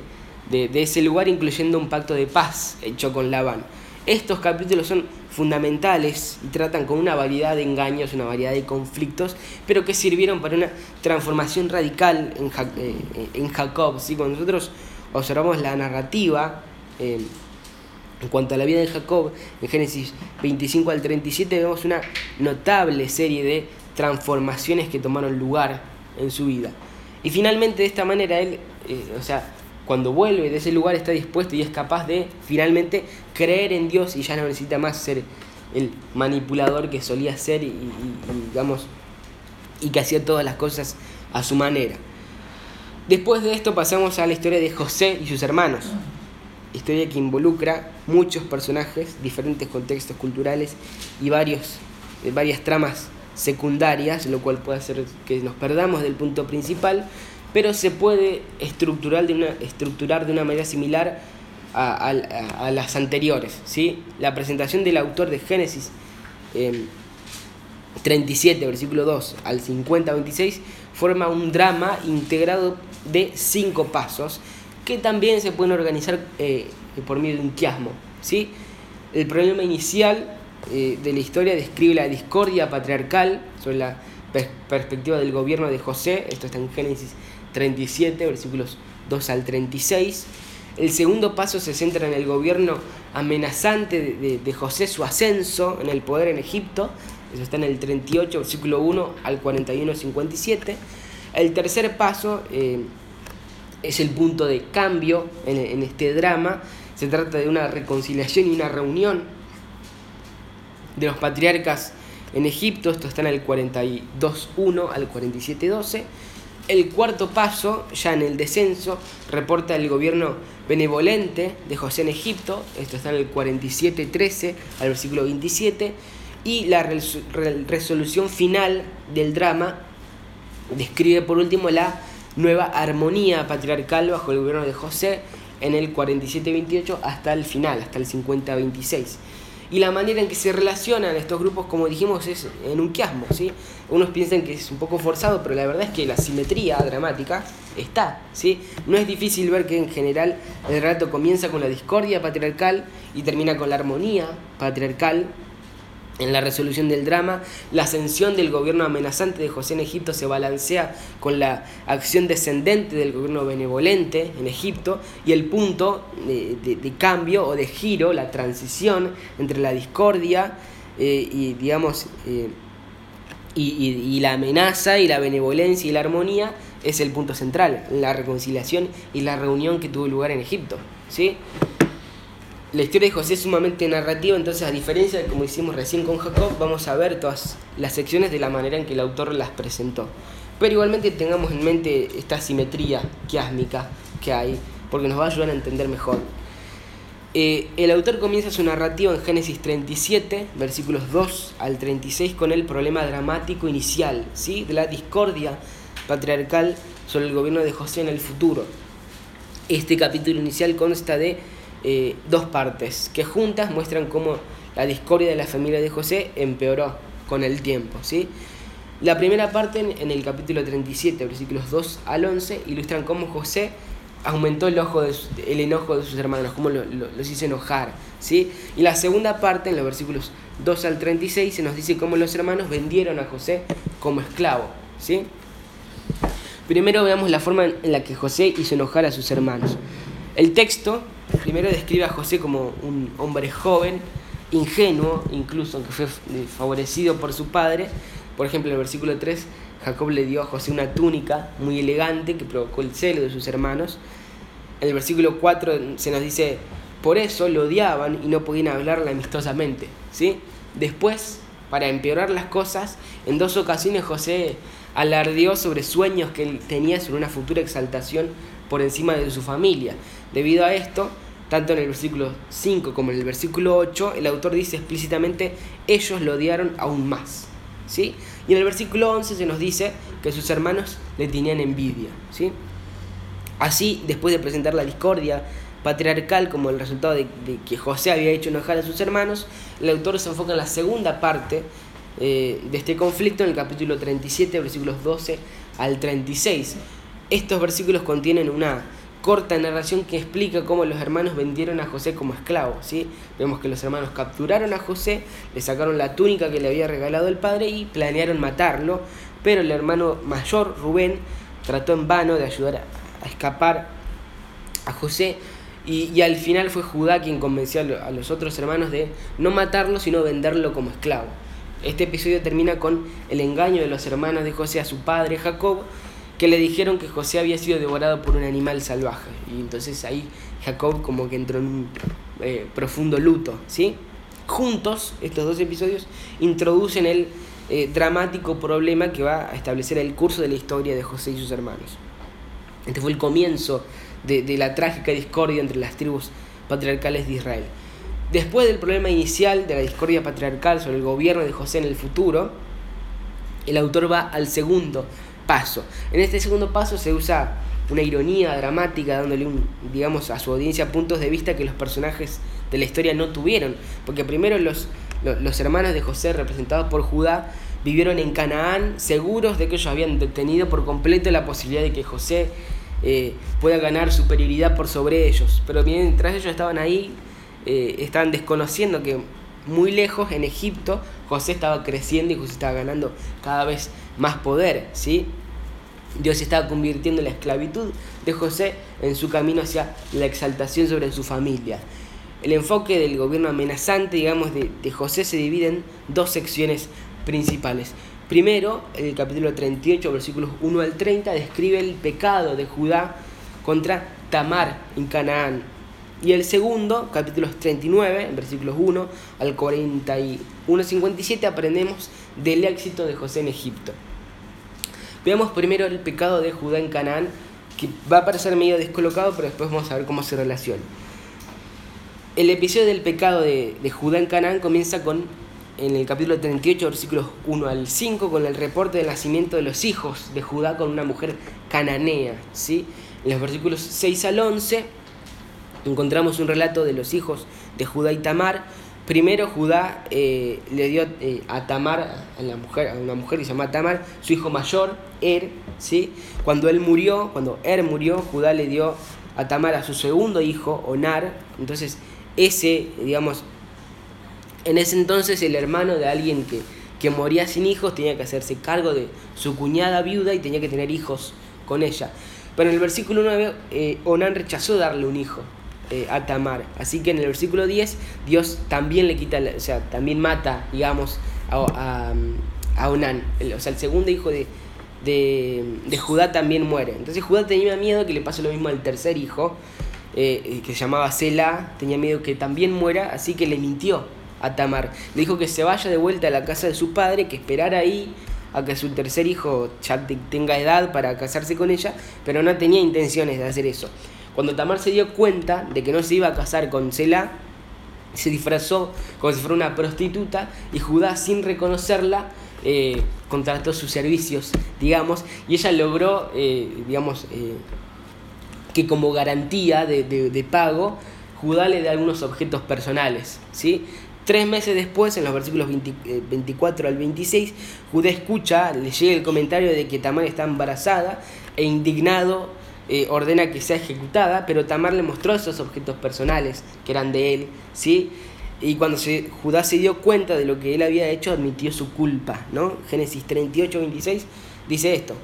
[SPEAKER 1] de, ese lugar, incluyendo un pacto de paz hecho con Labán. Estos capítulos son fundamentales y tratan con una variedad de engaños, una variedad de conflictos, pero que sirvieron para una transformación radical en, eh, Jacob. ¿sí? Cuando nosotros observamos la narrativa eh, en cuanto a la vida de Jacob, en Génesis 25 al 37, vemos una notable serie de transformaciones que tomaron lugar en su vida. Y finalmente de esta manera él, eh, o sea, cuando vuelve de ese lugar está dispuesto y es capaz de finalmente creer en Dios y ya no necesita más ser el manipulador que solía ser y, y, digamos y que hacía todas las cosas a su manera. Después de esto pasamos a la historia de José y sus hermanos. Historia que involucra muchos personajes, diferentes contextos culturales y varios, varias tramas secundarias, lo cual puede hacer que nos perdamos del punto principal, pero se puede estructurar de una, estructurar de una manera similar a, las anteriores. ¿sí? La presentación del autor de Génesis eh, 37, versículo 2 al 50, 26, forma un drama integrado de cinco pasos que también se pueden organizar eh, por medio de un quiasmo. ¿sí? El problema inicial eh, de la historia describe la discordia patriarcal sobre la per perspectiva del gobierno de José, esto está en Génesis 37, versículos 2 al 36. El segundo paso se centra en el gobierno amenazante de, de, de, José, su ascenso en el poder en Egipto. Eso está en el 38, versículo 1 al 41, 57. El tercer paso eh, es el punto de cambio en, en este drama. Se trata de una reconciliación y una reunión de los patriarcas en Egipto. Esto está en el 42.1 al 47.12. El cuarto paso, ya en el descenso, reporta el gobierno benevolente de José en Egipto. Esto está en el 47.13 al versículo 27. Y la resolución final del drama describe por último la nueva armonía patriarcal bajo el gobierno de José en el 47-28 hasta el final, hasta el 50-26. Y la manera en que se relacionan estos grupos, como dijimos, es en un quiasmo. ¿sí? Unos piensan que es un poco forzado, pero la verdad es que la simetría dramática está. ¿sí? No es difícil ver que en general el relato comienza con la discordia patriarcal y termina con la armonía patriarcal en la resolución del drama, la ascensión del gobierno amenazante de José en Egipto se balancea con la acción descendente del gobierno benevolente en Egipto y el punto de, cambio o de giro, la transición entre la discordia eh, y, digamos, eh, y, la amenaza y la benevolencia y la armonía es el punto central, la reconciliación y la reunión que tuvo lugar en Egipto. ¿sí? La historia de José es sumamente narrativa, entonces a diferencia de como hicimos recién con Jacob, vamos a ver todas las secciones de la manera en que el autor las presentó. Pero igualmente tengamos en mente esta simetría quiásmica que hay, porque nos va a ayudar a entender mejor. Eh, el autor comienza su narrativa en Génesis 37, versículos 2 al 36, con el problema dramático inicial, ¿sí? de la discordia patriarcal sobre el gobierno de José en el futuro. Este capítulo inicial consta de eh, dos partes que juntas muestran cómo la discordia de la familia de José empeoró con el tiempo. ¿sí? La primera parte, en el capítulo 37, versículos 2 al 11, ilustran cómo José aumentó el, enojo de sus hermanos, cómo los hizo enojar. ¿sí? Y la segunda parte, en los versículos 2 al 36, se nos dice cómo los hermanos vendieron a José como esclavo. ¿sí? Primero veamos la forma en la que José hizo enojar a sus hermanos. El texto primero describe a José como un hombre joven, ingenuo, incluso aunque fue favorecido por su padre. Por ejemplo, en el versículo 3, Jacob le dio a José una túnica muy elegante que provocó el celo de sus hermanos. En el versículo 4 se nos dice, por eso lo odiaban y no podían hablarle amistosamente. ¿sí? Después, para empeorar las cosas, en dos ocasiones José alardeó sobre sueños que él tenía sobre una futura exaltación por encima de su familia. Debido a esto, tanto en el versículo 5 como en el versículo 8, el autor dice explícitamente, ellos lo odiaron aún más. ¿sí? Y en el versículo 11 se nos dice que sus hermanos le tenían envidia. ¿sí? Así, después de presentar la discordia patriarcal como el resultado de, que José había hecho enojar a sus hermanos, el autor se enfoca en la segunda parte eh, de este conflicto en el capítulo 37, versículos 12 al 36. Estos versículos contienen una corta narración que explica cómo los hermanos vendieron a José como esclavo. ¿sí? Vemos que los hermanos capturaron a José, le sacaron la túnica que le había regalado el padre y planearon matarlo, pero el hermano mayor, Rubén, trató en vano de ayudar a, escapar a José y, al final fue Judá quien convenció a los otros hermanos de no matarlo, sino venderlo como esclavo. Este episodio termina con el engaño de los hermanos de José a su padre Jacob, que le dijeron que José había sido devorado por un animal salvaje. Y entonces ahí Jacob como que entró en un eh, profundo luto, ¿sí? Juntos, estos dos episodios introducen el eh, dramático problema que va a establecer el curso de la historia de José y sus hermanos. Este fue el comienzo de, de la trágica discordia entre las tribus patriarcales de Israel. Después del problema inicial de la discordia patriarcal sobre el gobierno de José en el futuro, el autor va al segundo paso. En este segundo paso se usa una ironía dramática dándole un, digamos, a su audiencia puntos de vista que los personajes de la historia no tuvieron. Porque primero los, los, hermanos de José, representados por Judá, vivieron en Canaán seguros de que ellos habían detenido por completo la posibilidad de que José eh, pueda ganar superioridad por sobre ellos. Pero mientras ellos estaban ahí, eh, estaban desconociendo que muy lejos, en Egipto, José estaba creciendo y José estaba ganando cada vez más poder, ¿sí? Dios estaba convirtiendo la esclavitud de José en su camino hacia la exaltación sobre su familia. El enfoque del gobierno amenazante, digamos, de, de José se divide en dos secciones principales. Primero, el capítulo 38, versículos 1 al 30, describe el pecado de Judá contra Tamar en Canaán. Y el segundo, capítulos 39, versículos 1 al 41, 57, aprendemos del éxito de José en Egipto. Veamos primero el pecado de Judá en Canaán, que va a parecer medio descolocado, pero después vamos a ver cómo se relaciona. El episodio del pecado de, de Judá en Canaán comienza con, en el capítulo 38, versículos 1 al 5, con el reporte del nacimiento de los hijos de Judá con una mujer cananea. ¿sí? En los versículos 6 al 11 encontramos un relato de los hijos de Judá y Tamar. Primero Judá eh, le dio eh, a Tamar, a, la mujer, a una mujer que se llama Tamar, su hijo mayor, Er, ¿sí? Cuando él murió, cuando Er murió, Judá le dio a Tamar a su segundo hijo, Onar. Entonces, ese, digamos, en ese entonces el hermano de alguien que, que moría sin hijos tenía que hacerse cargo de su cuñada viuda y tenía que tener hijos con ella. Pero en el versículo 9, eh, Onan rechazó darle un hijo. Eh, a Tamar. Así que en el versículo 10 Dios también le quita, o sea, también mata, digamos, a, a, Onán. o sea, el segundo hijo de, de, Judá también muere. Entonces Judá tenía miedo que le pase lo mismo al tercer hijo, eh, que se llamaba Sela, tenía miedo que también muera, así que le mintió a Tamar. Le dijo que se vaya de vuelta a la casa de su padre, que esperara ahí a que su tercer hijo ya tenga edad para casarse con ella, pero no tenía intenciones de hacer eso. Cuando Tamar se dio cuenta de que no se iba a casar con Selah, se disfrazó como si fuera una prostituta y Judá, sin reconocerla, eh, contrató sus servicios, digamos, y ella logró, eh, digamos, eh, que como garantía de, pago, Judá le dé algunos objetos personales, ¿sí? Tres meses después, en los versículos 24 al 26, Judá escucha, le llega el comentario de que Tamar está embarazada e indignado eh, ordena que sea ejecutada, pero Tamar le mostró esos objetos personales que eran de él, ¿sí? Y cuando Judá se dio cuenta de lo que él había hecho, admitió su culpa, ¿no? Génesis 38, 26 dice esto.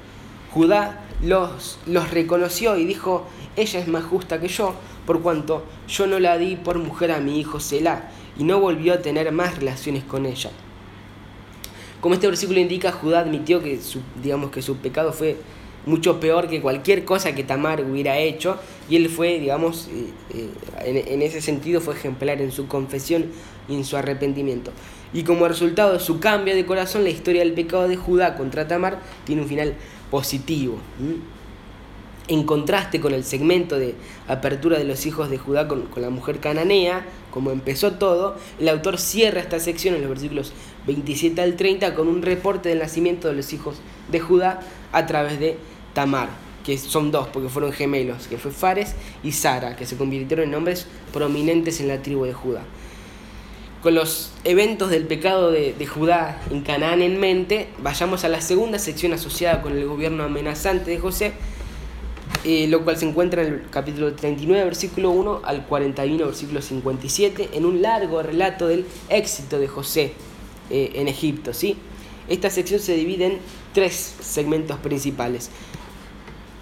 [SPEAKER 1] Judá los, los reconoció y dijo, ella es más justa que yo, por cuanto yo no la di por mujer a mi hijo Selah, y no volvió a tener más relaciones con ella. Como este versículo indica, Judá admitió que digamos, que su pecado fue mucho peor que cualquier cosa que Tamar hubiera hecho y él fue, digamos, eh, eh, en, ese sentido fue ejemplar en su confesión y en su arrepentimiento. Y como resultado de su cambio de corazón, la historia del pecado de Judá contra Tamar tiene un final positivo. En contraste con el segmento de apertura de los hijos de Judá con, con la mujer cananea, como empezó todo, el autor cierra esta sección en los versículos 27 al 30 con un reporte del nacimiento de los hijos de Judá a través de Tamar, que son dos porque fueron gemelos, que fue Fares y Sara, que se convirtieron en nombres prominentes en la tribu de Judá. Con los eventos del pecado de, Judá en Canaán en mente, vayamos a la segunda sección asociada con el gobierno amenazante de José, eh, lo cual se encuentra en el capítulo 39, versículo 1 al 41, versículo 57, en un largo relato del éxito de José eh, en Egipto. ¿sí? Esta sección se divide en tres segmentos principales.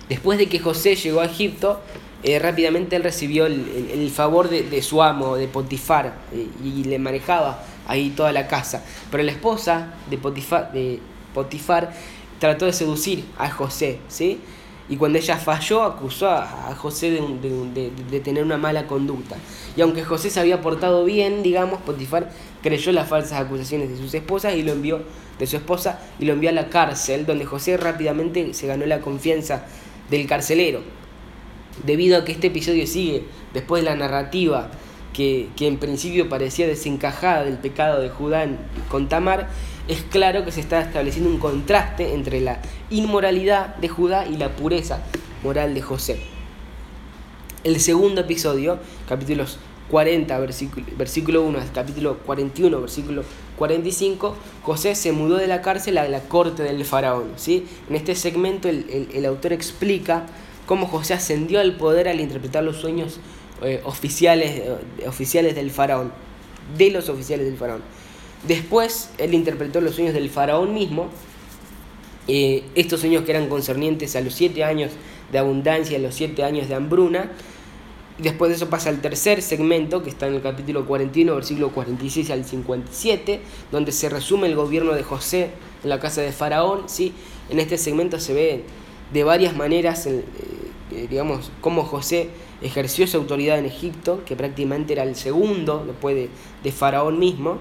[SPEAKER 1] Después de que José llegó a Egipto, eh, rápidamente él recibió el, favor de, su amo, de Potifar, eh, y le manejaba ahí toda la casa. Pero la esposa de Potifar, de Potifar trató de seducir a José, ¿sí? Y cuando ella falló, acusó a, José de, de, tener una mala conducta. Y aunque José se había portado bien, digamos, Potifar creyó las falsas acusaciones de sus esposas y lo envió de su esposa y lo envió a la cárcel, donde José rápidamente se ganó la confianza del carcelero. Debido a que este episodio sigue después de la narrativa que, que en principio parecía desencajada del pecado de Judá con Tamar, es claro que se está estableciendo un contraste entre la inmoralidad de Judá y la pureza moral de José. El segundo episodio, capítulos 40, versículo, versículo 1 al capítulo 41, versículo 45, José se mudó de la cárcel a la corte del faraón. ¿sí? En este segmento el, autor explica cómo José ascendió al poder al interpretar los sueños eh, oficiales, eh, oficiales del faraón, de los oficiales del faraón. Después él interpretó los sueños del faraón mismo, eh, estos sueños que eran concernientes a los siete años de abundancia, a los siete años de hambruna, Después de eso pasa al tercer segmento, que está en el capítulo 41, versículo 46 al 57, donde se resume el gobierno de José en la casa de Faraón. ¿sí? En este segmento se ve de varias maneras, eh, eh, digamos, cómo José ejerció su autoridad en Egipto, que prácticamente era el segundo después de, de Faraón mismo.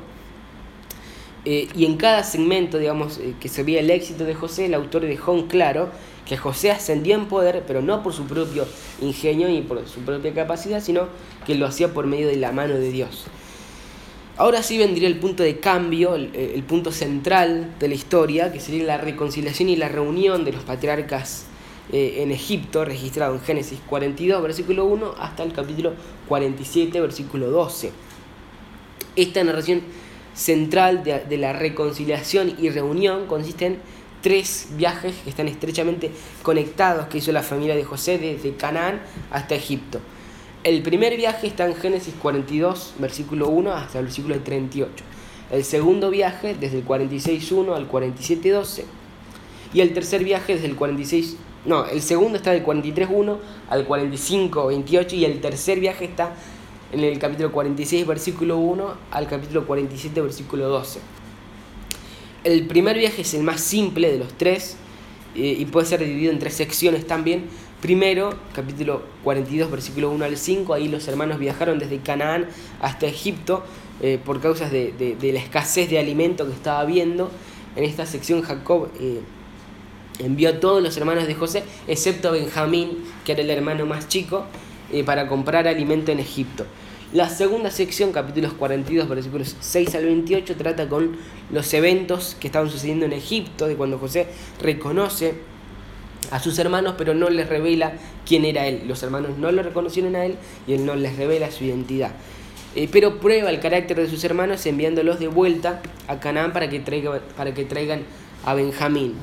[SPEAKER 1] Eh, y en cada segmento, digamos, que se veía el éxito de José, el autor dejó en claro que José ascendió en poder, pero no por su propio ingenio y por su propia capacidad, sino que lo hacía por medio de la mano de Dios. Ahora sí vendría el punto de cambio, el, punto central de la historia, que sería la reconciliación y la reunión de los patriarcas eh, en Egipto, registrado en Génesis 42, versículo 1, hasta el capítulo 47, versículo 12. Esta narración central de, de la reconciliación y reunión consiste en tres viajes que están estrechamente conectados que hizo la familia de José desde Canaán hasta Egipto. El primer viaje está en Génesis 42, versículo 1 hasta el versículo 38. El segundo viaje desde el 46.1 al 47.12. Y el tercer viaje desde el 46... No, el segundo está del 43.1 al 45.28 y el tercer viaje está en el capítulo 46, versículo 1 al capítulo 47, versículo 12. El primer viaje es el más simple de los tres eh, y puede ser dividido en tres secciones también. Primero, capítulo 42, versículo 1 al 5, ahí los hermanos viajaron desde Canaán hasta Egipto eh, por causas de, la escasez de alimento que estaba habiendo. En esta sección Jacob eh, envió a todos los hermanos de José, excepto a Benjamín, que era el hermano más chico, para comprar alimento en Egipto. La segunda sección, capítulos 42, versículos 6 al 28, trata con los eventos que estaban sucediendo en Egipto, de cuando José reconoce a sus hermanos, pero no les revela quién era él. Los hermanos no lo reconocieron a él y él no les revela su identidad. Eh, pero prueba el carácter de sus hermanos enviándolos de vuelta a Canaán para que, para que traigan a Benjamín.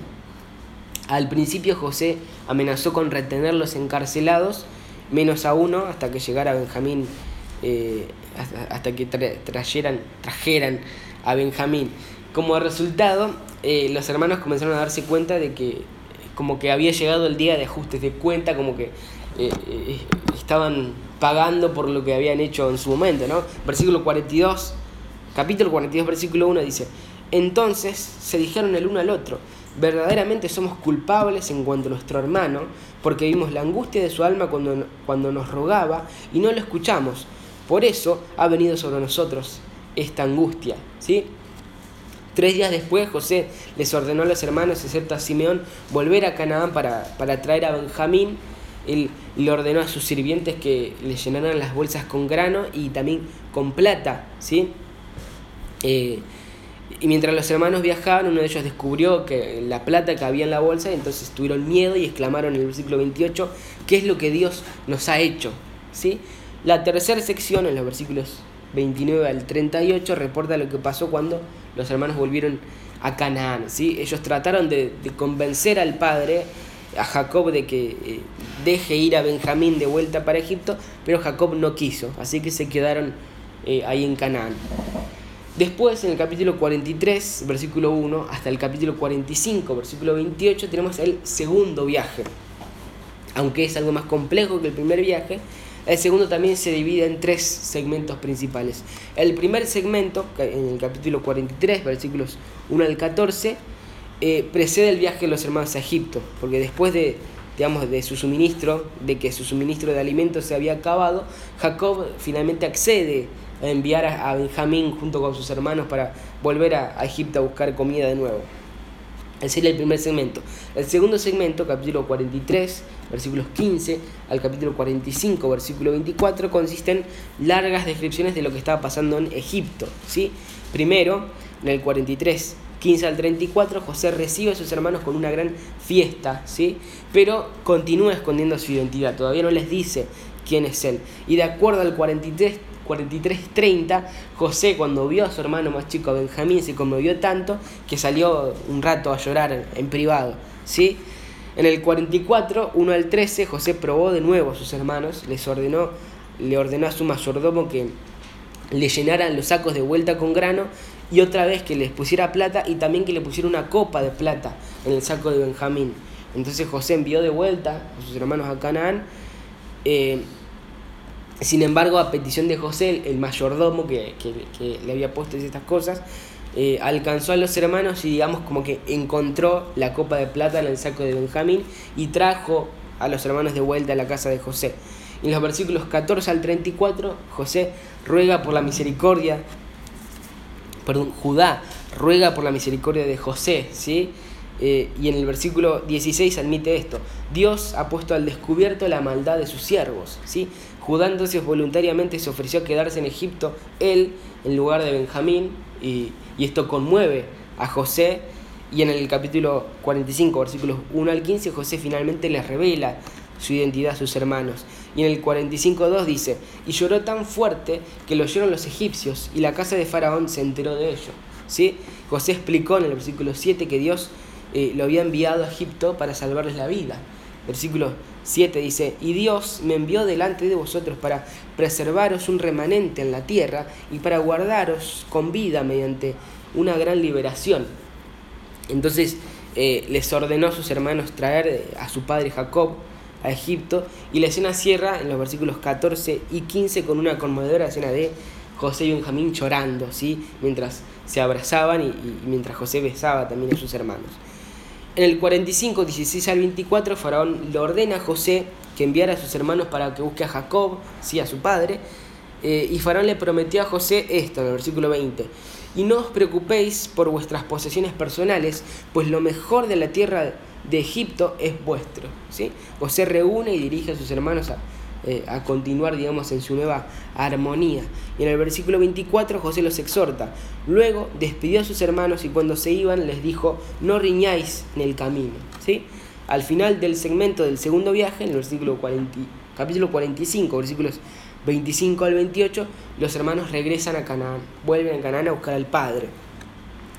[SPEAKER 1] Al principio José amenazó con retenerlos encarcelados, menos a uno, hasta que llegara Benjamín eh, hasta, que trajeran, trajeran a Benjamín. Como resultado, eh, los hermanos comenzaron a darse cuenta de que como que había llegado el día de ajustes de cuenta, como que eh, estaban pagando por lo que habían hecho en su momento, ¿no? Versículo 42, capítulo 42, versículo 1 dice, entonces se dijeron el uno al otro, verdaderamente somos culpables en cuanto a nuestro hermano, porque vimos la angustia de su alma cuando, cuando nos rogaba y no lo escuchamos. Por eso ha venido sobre nosotros esta angustia. ¿sí? Tres días después José les ordenó a los hermanos, excepto a Simeón, volver a Canaán para, traer a Benjamín. Él le ordenó a sus sirvientes que le llenaran las bolsas con grano y también con plata. ¿sí? Eh, y mientras los hermanos viajaban, uno de ellos descubrió que la plata que había en la bolsa, y entonces tuvieron miedo y exclamaron en el versículo 28, ¿qué es lo que Dios nos ha hecho? ¿Sí? La tercera sección, en los versículos 29 al 38, reporta lo que pasó cuando los hermanos volvieron a Canaán. ¿sí? Ellos trataron de, convencer al padre, a Jacob, de que eh, deje ir a Benjamín de vuelta para Egipto, pero Jacob no quiso, así que se quedaron eh, ahí en Canaán. Después, en el capítulo 43, versículo 1, hasta el capítulo 45, versículo 28, tenemos el segundo viaje. Aunque es algo más complejo que el primer viaje, el segundo también se divide en tres segmentos principales. El primer segmento, en el capítulo 43, versículos 1 al 14, eh, precede el viaje de los hermanos a Egipto, porque después de, digamos, de su suministro, de que su suministro de alimentos se había acabado, Jacob finalmente accede a enviar a, Benjamín junto con sus hermanos para volver a Egipto a buscar comida de nuevo. Ese sería el primer segmento. El segundo segmento, capítulo 43, versículos 15 al capítulo 45, versículo 24, consiste en largas descripciones de lo que estaba pasando en Egipto. ¿sí? Primero, en el 43, 15 al 34, José recibe a sus hermanos con una gran fiesta, ¿sí? pero continúa escondiendo su identidad, todavía no les dice quién es él. Y de acuerdo al 43, 43-30, José cuando vio a su hermano más chico, Benjamín, se conmovió tanto que salió un rato a llorar en privado. ¿sí? En el 44, 1 al 13, José probó de nuevo a sus hermanos, les ordenó, le ordenó a su mayordomo que le llenaran los sacos de vuelta con grano y otra vez que les pusiera plata y también que le pusiera una copa de plata en el saco de Benjamín. Entonces José envió de vuelta a sus hermanos a Canaán. Eh, Sin embargo, a petición de José, el mayordomo que, le había puesto estas cosas, eh, alcanzó a los hermanos y digamos como que encontró la copa de plata en el saco de Benjamín y trajo a los hermanos de vuelta a la casa de José. En los versículos 14 al 34, José ruega por la misericordia, perdón, Judá ruega por la misericordia de José, ¿sí? Eh, y en el versículo 16 admite esto, Dios ha puesto al descubierto la maldad de sus siervos, ¿sí? Judá entonces voluntariamente se ofreció a quedarse en Egipto, él en lugar de Benjamín, y, esto conmueve a José, y en el capítulo 45, versículos 1 al 15, José finalmente les revela su identidad a sus hermanos. Y en el 45.2 dice, y lloró tan fuerte que lo oyeron los egipcios y la casa de Faraón se enteró de ello. ¿Sí? José explicó en el versículo 7 que Dios eh, lo había enviado a Egipto para salvarles la vida. Versículo 7 dice, y Dios me envió delante de vosotros para preservaros un remanente en la tierra y para guardaros con vida mediante una gran liberación. Entonces eh, les ordenó a sus hermanos traer a su padre Jacob a Egipto y la escena cierra en los versículos 14 y 15 con una conmovedora escena de José y Benjamín llorando, ¿sí? mientras se abrazaban y, mientras José besaba también a sus hermanos. En el 45, 16 al 24, Faraón le ordena a José que enviara a sus hermanos para que busque a Jacob, sí, a su padre, eh, y Faraón le prometió a José esto en el versículo 20, y no os preocupéis por vuestras posesiones personales, pues lo mejor de la tierra de Egipto es vuestro. ¿sí? José reúne y dirige a sus hermanos a, eh, a continuar, digamos, en su nueva armonía. Y en el versículo 24 José los exhorta. Luego despidió a sus hermanos y cuando se iban les dijo, no riñáis en el camino. ¿sí? Al final del segmento del segundo viaje, en el versículo 40, capítulo 45, versículos 25 al 28, los hermanos regresan a Canaán, vuelven a Canaán a buscar al padre.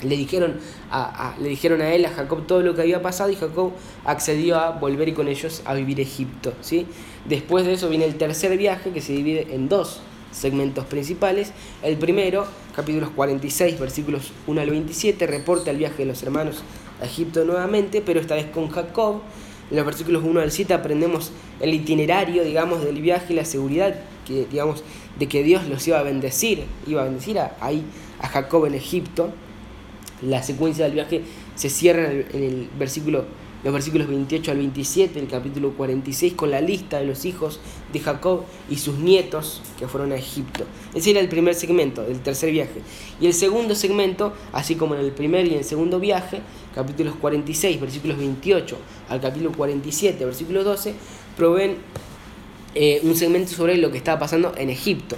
[SPEAKER 1] Le dijeron a, le dijeron a él, a Jacob, todo lo que había pasado y Jacob accedió a volver con ellos a vivir Egipto. ¿sí? Después de eso viene el tercer viaje que se divide en dos segmentos principales. El primero, capítulos 46, versículos 1 al 27, reporta el viaje de los hermanos a Egipto nuevamente, pero esta vez con Jacob. En los versículos 1 al 7 aprendemos el itinerario, digamos, del viaje y la seguridad que, digamos, de que Dios los iba a bendecir, iba a bendecir a, ahí a Jacob en Egipto la secuencia del viaje se cierra en el, versículo, los versículos 28 al 27 del capítulo 46 con la lista de los hijos de Jacob y sus nietos que fueron a Egipto. Ese era el primer segmento del tercer viaje. Y el segundo segmento, así como en el primer y el segundo viaje, capítulos 46, versículos 28 al capítulo 47, versículo 12, proveen eh, un segmento sobre lo que estaba pasando en Egipto.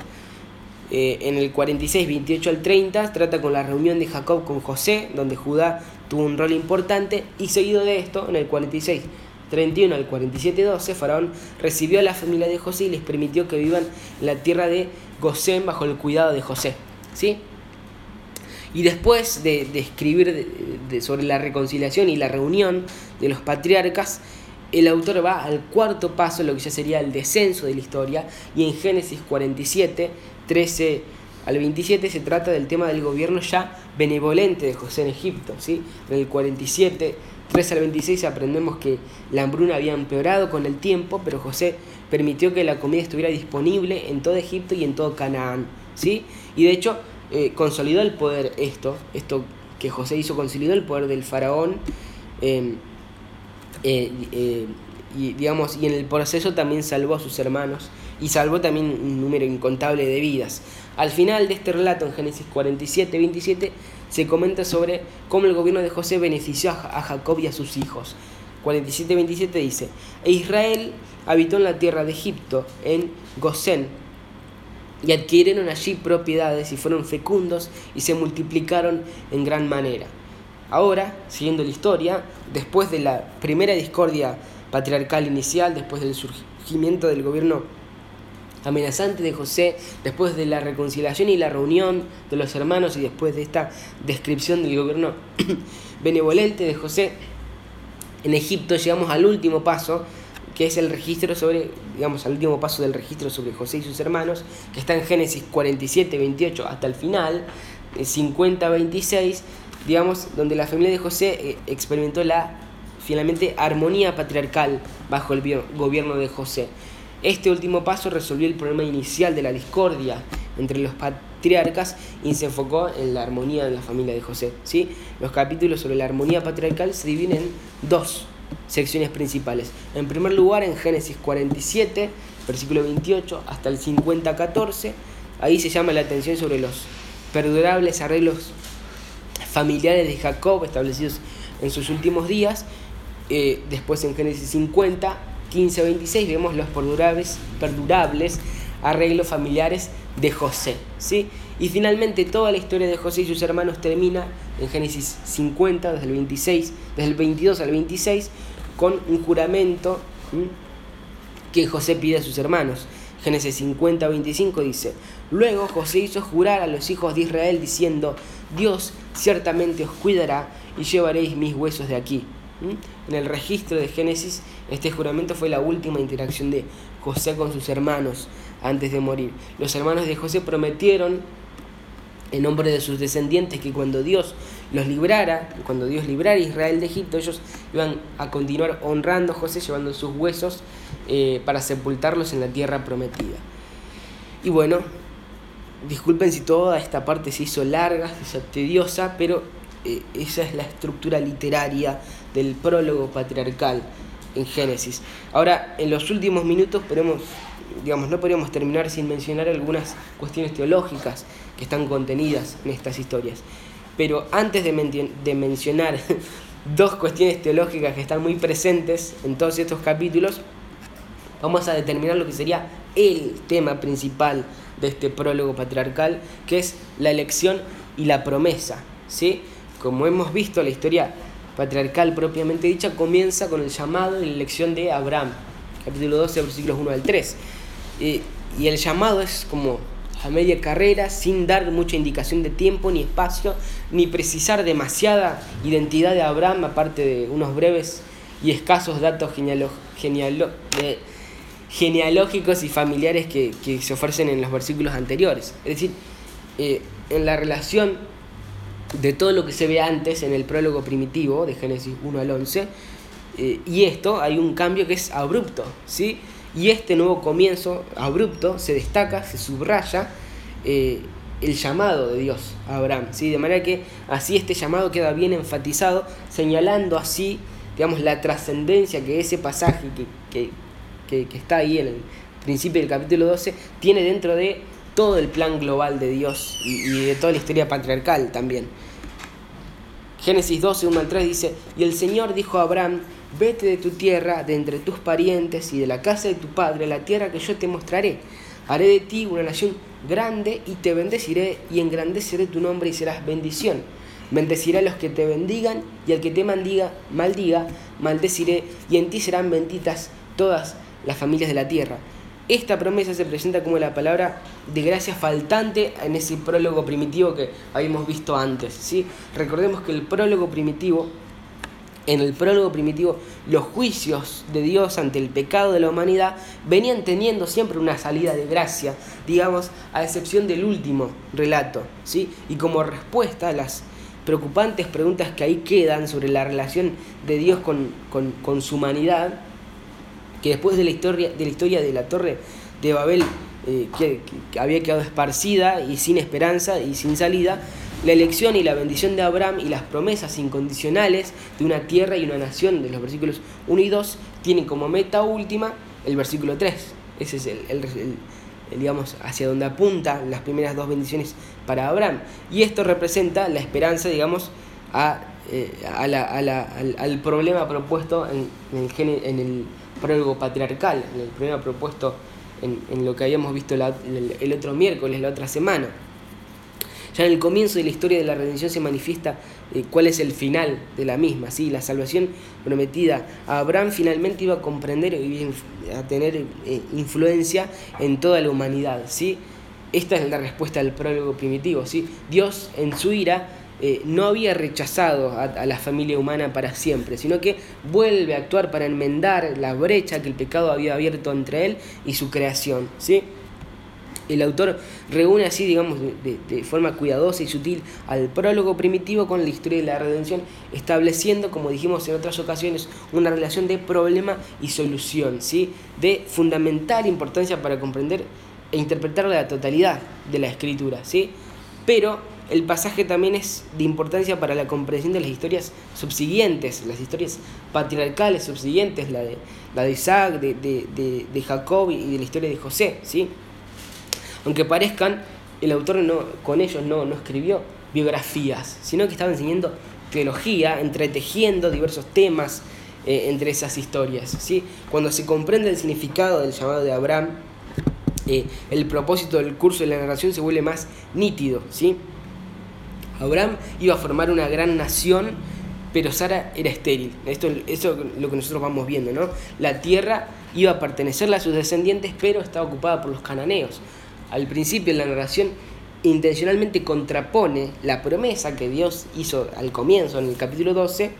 [SPEAKER 1] Eh, en el 46, 28 al 30 trata con la reunión de Jacob con José, donde Judá tuvo un rol importante, y seguido de esto, en el 46, 31 al 47, 12, Faraón recibió a la familia de José y les permitió que vivan en la tierra de Gosén bajo el cuidado de José. ¿sí? Y después de, escribir sobre la reconciliación y la reunión de los patriarcas, el autor va al cuarto paso, lo que ya sería el descenso de la historia, y en Génesis 47 13 al 27 se trata del tema del gobierno ya benevolente de José en Egipto. ¿sí? En el 47, 13 al 26 aprendemos que la hambruna había empeorado con el tiempo, pero José permitió que la comida estuviera disponible en todo Egipto y en todo Canaán. ¿sí? Y de hecho eh, consolidó el poder esto, esto que José hizo, consolidó el poder del faraón. Em, eh, eh, y, digamos, y en el proceso también salvó a sus hermanos y salvó también un número incontable de vidas. Al final de este relato, en Génesis 47, 27, se comenta sobre cómo el gobierno de José benefició a Jacob y a sus hijos. 47, 27 dice, e Israel habitó en la tierra de Egipto, en Gosén, y adquirieron allí propiedades y fueron fecundos y se multiplicaron en gran manera. Ahora, siguiendo la historia, después de la primera discordia patriarcal inicial, después del surgimiento del gobierno amenazante de José, después de la reconciliación y la reunión de los hermanos y después de esta descripción del gobierno (clears throat) benevolente de José, en Egipto llegamos al último paso, que es el registro sobre, digamos, al último paso del registro sobre José y sus hermanos, que está en Génesis 47, 28 hasta el final, 50, 26, digamos, donde la familia de José eh, experimentó la finalmente armonía patriarcal bajo el gobierno de José. Este último paso resolvió el problema inicial de la discordia entre los patriarcas y se enfocó en la armonía de la familia de José. ¿sí? Los capítulos sobre la armonía patriarcal se dividen en dos secciones principales. En primer lugar, en Génesis 47, versículo 28 hasta el 50, 14, ahí se llama la atención sobre los perdurables arreglos familiares de Jacob establecidos en sus últimos días. Eh, después en Génesis 50, 15 26 vemos los perdurables, perdurables arreglos familiares de José. ¿sí? Y finalmente toda la historia de José y sus hermanos termina en Génesis 50, desde el 26, desde el 22 al 26, con un juramento que José pide a sus hermanos. Génesis 50, 25 dice, Luego José hizo jurar a los hijos de Israel diciendo, Dios ciertamente os cuidará y llevaréis mis huesos de aquí. En el registro de Génesis, este juramento fue la última interacción de José con sus hermanos antes de morir. Los hermanos de José prometieron en nombre de sus descendientes que cuando Dios los librara, cuando Dios librara a Israel de Egipto, ellos iban a continuar honrando a José, llevando sus huesos eh, para sepultarlos en la tierra prometida. Y bueno, disculpen si toda esta parte se hizo larga, se hizo tediosa, pero eh, esa es la estructura literaria del prólogo patriarcal en Génesis. Ahora, en los últimos minutos podemos, digamos, no podríamos terminar sin mencionar algunas cuestiones teológicas que están contenidas en estas historias. Pero antes de, de mencionar (laughs) dos cuestiones teológicas que están muy presentes en todos estos capítulos, vamos a determinar lo que sería el tema principal de este prólogo patriarcal, que es la elección y la promesa. ¿sí? Como hemos visto, la historia patriarcal propiamente dicha comienza con el llamado y la elección de Abraham, capítulo 12, versículos 1 al 3. y el llamado es como a media carrera, sin dar mucha indicación de tiempo ni espacio, ni precisar demasiada identidad de Abraham, aparte de unos breves y escasos datos genealógicos y familiares que, se ofrecen en los versículos anteriores. Es decir, eh, en la relación de todo lo que se ve antes en el prólogo primitivo de Génesis 1 al 11. Eh, y esto hay un cambio que es abrupto, ¿sí? Y este nuevo comienzo abrupto se destaca, se subraya eh, el llamado de Dios a Abraham, ¿sí? De manera que así este llamado queda bien enfatizado, señalando así, digamos, la trascendencia que ese pasaje que, que está ahí en el principio del capítulo 12 tiene dentro de todo el plan global de Dios y, de toda la historia patriarcal también. Génesis 12, 1 al 3 dice, y el Señor dijo a Abraham, vete de tu tierra, de entre tus parientes y de la casa de tu padre, la tierra que yo te mostraré. Haré de ti una nación grande y te bendeciré y engrandeceré tu nombre y serás bendición. Bendeciré a los que te bendigan y al que te maldiga, maldiga, maldeciré y en ti serán benditas todas las familias de la tierra. Esta promesa se presenta como la palabra de gracia faltante en ese prólogo primitivo que habíamos visto antes. ¿sí? Recordemos que el prólogo primitivo, en el prólogo primitivo, los juicios de Dios ante el pecado de la humanidad venían teniendo siempre una salida de gracia, digamos, a excepción del último relato. ¿sí? Y como respuesta a las preocupantes preguntas que ahí quedan sobre la relación de Dios con, con su humanidad, que después de la historia de la, historia de la torre de Babel, eh, que, había quedado esparcida y sin esperanza y sin salida, la elección y la bendición de Abraham y las promesas incondicionales de una tierra y una nación de los versículos 1 y 2 tienen como meta última el versículo 3. Ese es el, digamos, hacia donde apunta las primeras dos bendiciones para Abraham. Y esto representa la esperanza, digamos, a, eh, al, problema propuesto en, en el prólogo patriarcal, el problema propuesto en, lo que habíamos visto el, otro miércoles, la otra semana. Ya en el comienzo de la historia de la redención se manifiesta eh, cuál es el final de la misma. ¿sí? La salvación prometida Abraham finalmente iba a comprender y a tener eh, influencia en toda la humanidad. ¿sí? Esta es la respuesta al prólogo primitivo. ¿sí? Dios en su ira eh, no había rechazado a, la familia humana para siempre, sino que vuelve a actuar para enmendar la brecha que el pecado había abierto entre él y su creación. ¿sí? El autor reúne así, digamos, de, forma cuidadosa y sutil al prólogo primitivo con la historia de la redención, estableciendo, como dijimos en otras ocasiones, una relación de problema y solución, ¿sí? de fundamental importancia para comprender e interpretar la totalidad de la escritura. ¿sí? Pero el pasaje también es de importancia para la comprensión de las historias subsiguientes, las historias patriarcales subsiguientes, la de, Isaac, de, de, de Jacob y de la historia de José. ¿sí? Aunque parezcan, el autor no, con ellos no, no escribió biografías, sino que estaba enseñando teología, entretejiendo diversos temas eh, entre esas historias. ¿sí? Cuando se comprende el significado del llamado de Abraham, eh, el propósito del curso de la narración se vuelve más nítido. ¿sí? Abraham iba a formar una gran nación, pero Sara era estéril. Esto, eso es lo que nosotros vamos viendo, ¿no? La tierra iba a pertenecerle a sus descendientes, pero estaba ocupada por los cananeos al principio la narración intencionalmente contrapone la promesa que Dios hizo al comienzo, en el capítulo 12,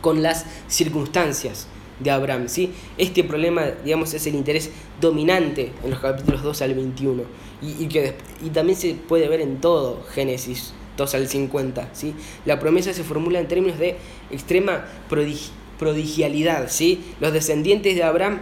[SPEAKER 1] con las circunstancias de Abraham. ¿sí? Este problema, digamos, es el interés dominante en los capítulos 2 al 21 y, que, y también se puede ver en todo Génesis 2 al 50. ¿sí? La promesa se formula en términos de extrema prodigialidad. ¿sí? Los descendientes de Abraham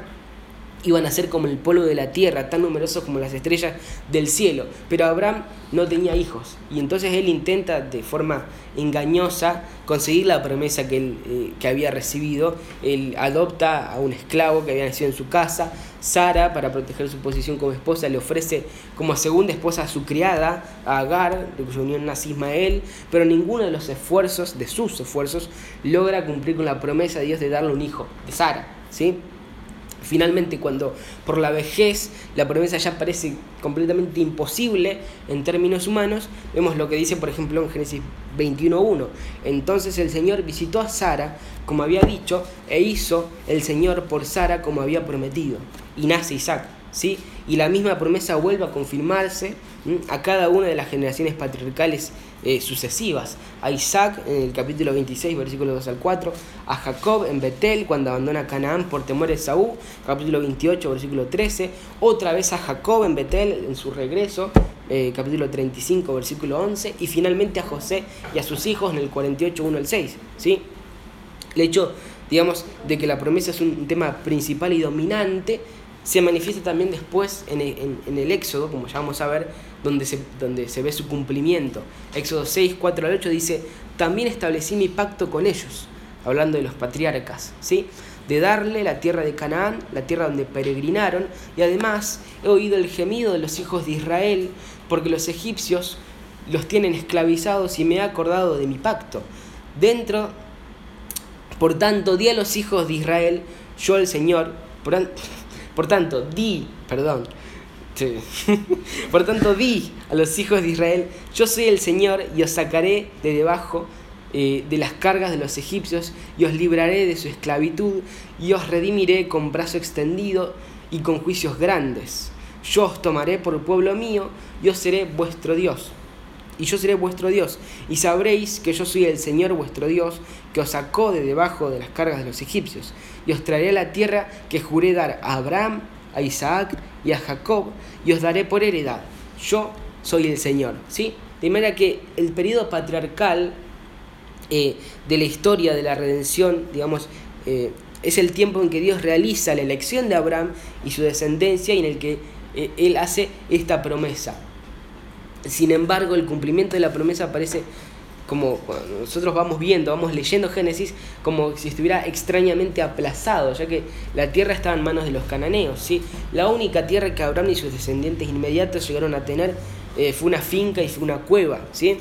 [SPEAKER 1] iban a ser como el polvo de la tierra, tan numerosos como las estrellas del cielo. Pero Abraham no tenía hijos y entonces él intenta de forma engañosa conseguir la promesa que, él, eh, que había recibido. Él adopta a un esclavo que había nacido en su casa. Sara, para proteger su posición como esposa, le ofrece como segunda esposa a su criada, a Agar, de cuya unión nace Ismael, pero ninguno de los esfuerzos, de sus esfuerzos, logra cumplir con la promesa de Dios de darle un hijo, de Sara. ¿sí? Finalmente, cuando por la vejez la promesa ya parece completamente imposible en términos humanos, vemos lo que dice, por ejemplo, en Génesis 21.1. Entonces el Señor visitó a Sara, como había dicho, e hizo el Señor por Sara como había prometido. Y nace Isaac, ¿sí? Y la misma promesa vuelve a confirmarse a cada una de las generaciones patriarcales eh, sucesivas. A Isaac en el capítulo 26, versículo 2 al 4. A Jacob en Betel cuando abandona Canaán por temor de Saúl, capítulo 28, versículo 13. Otra vez a Jacob en Betel en su regreso, eh, capítulo 35, versículo 11. Y finalmente a José y a sus hijos en el 48, 1 al 6. ¿sí? El hecho, digamos, de que la promesa es un tema principal y dominante se manifiesta también después en el, Éxodo, como ya vamos a ver, donde se, donde se ve su cumplimiento. Éxodo 6, 4 al 8 dice, también establecí mi pacto con ellos, hablando de los patriarcas, ¿sí? de darle la tierra de Canaán, la tierra donde peregrinaron, y además he oído el gemido de los hijos de Israel, porque los egipcios los tienen esclavizados y me he acordado de mi pacto. Dentro, por tanto, di a los hijos de Israel, yo el Señor, por, (laughs) por tanto, di, perdón, (laughs) por tanto di a los hijos de Israel, yo soy el Señor y os sacaré de debajo eh, de las cargas de los egipcios y os libraré de su esclavitud y os redimiré con brazo extendido y con juicios grandes. Yo os tomaré por pueblo mío y os seré vuestro Dios. Y yo seré vuestro Dios, y sabréis que yo soy el Señor vuestro Dios, que os sacó de debajo de las cargas de los egipcios y os traeré la tierra que juré dar a Abraham, a Isaac y a Jacob, y os daré por heredad. Yo soy el Señor. ¿sí? De manera que el periodo patriarcal eh, de la historia de la redención, digamos, eh, es el tiempo en que Dios realiza la elección de Abraham y su descendencia y en el que eh, Él hace esta promesa. Sin embargo, el cumplimiento de la promesa parece como nosotros vamos viendo, vamos leyendo Génesis, como si estuviera extrañamente aplazado, ya que la tierra estaba en manos de los cananeos. ¿sí? La única tierra que Abraham y sus descendientes inmediatos llegaron a tener eh, fue una finca y fue una cueva, ¿sí?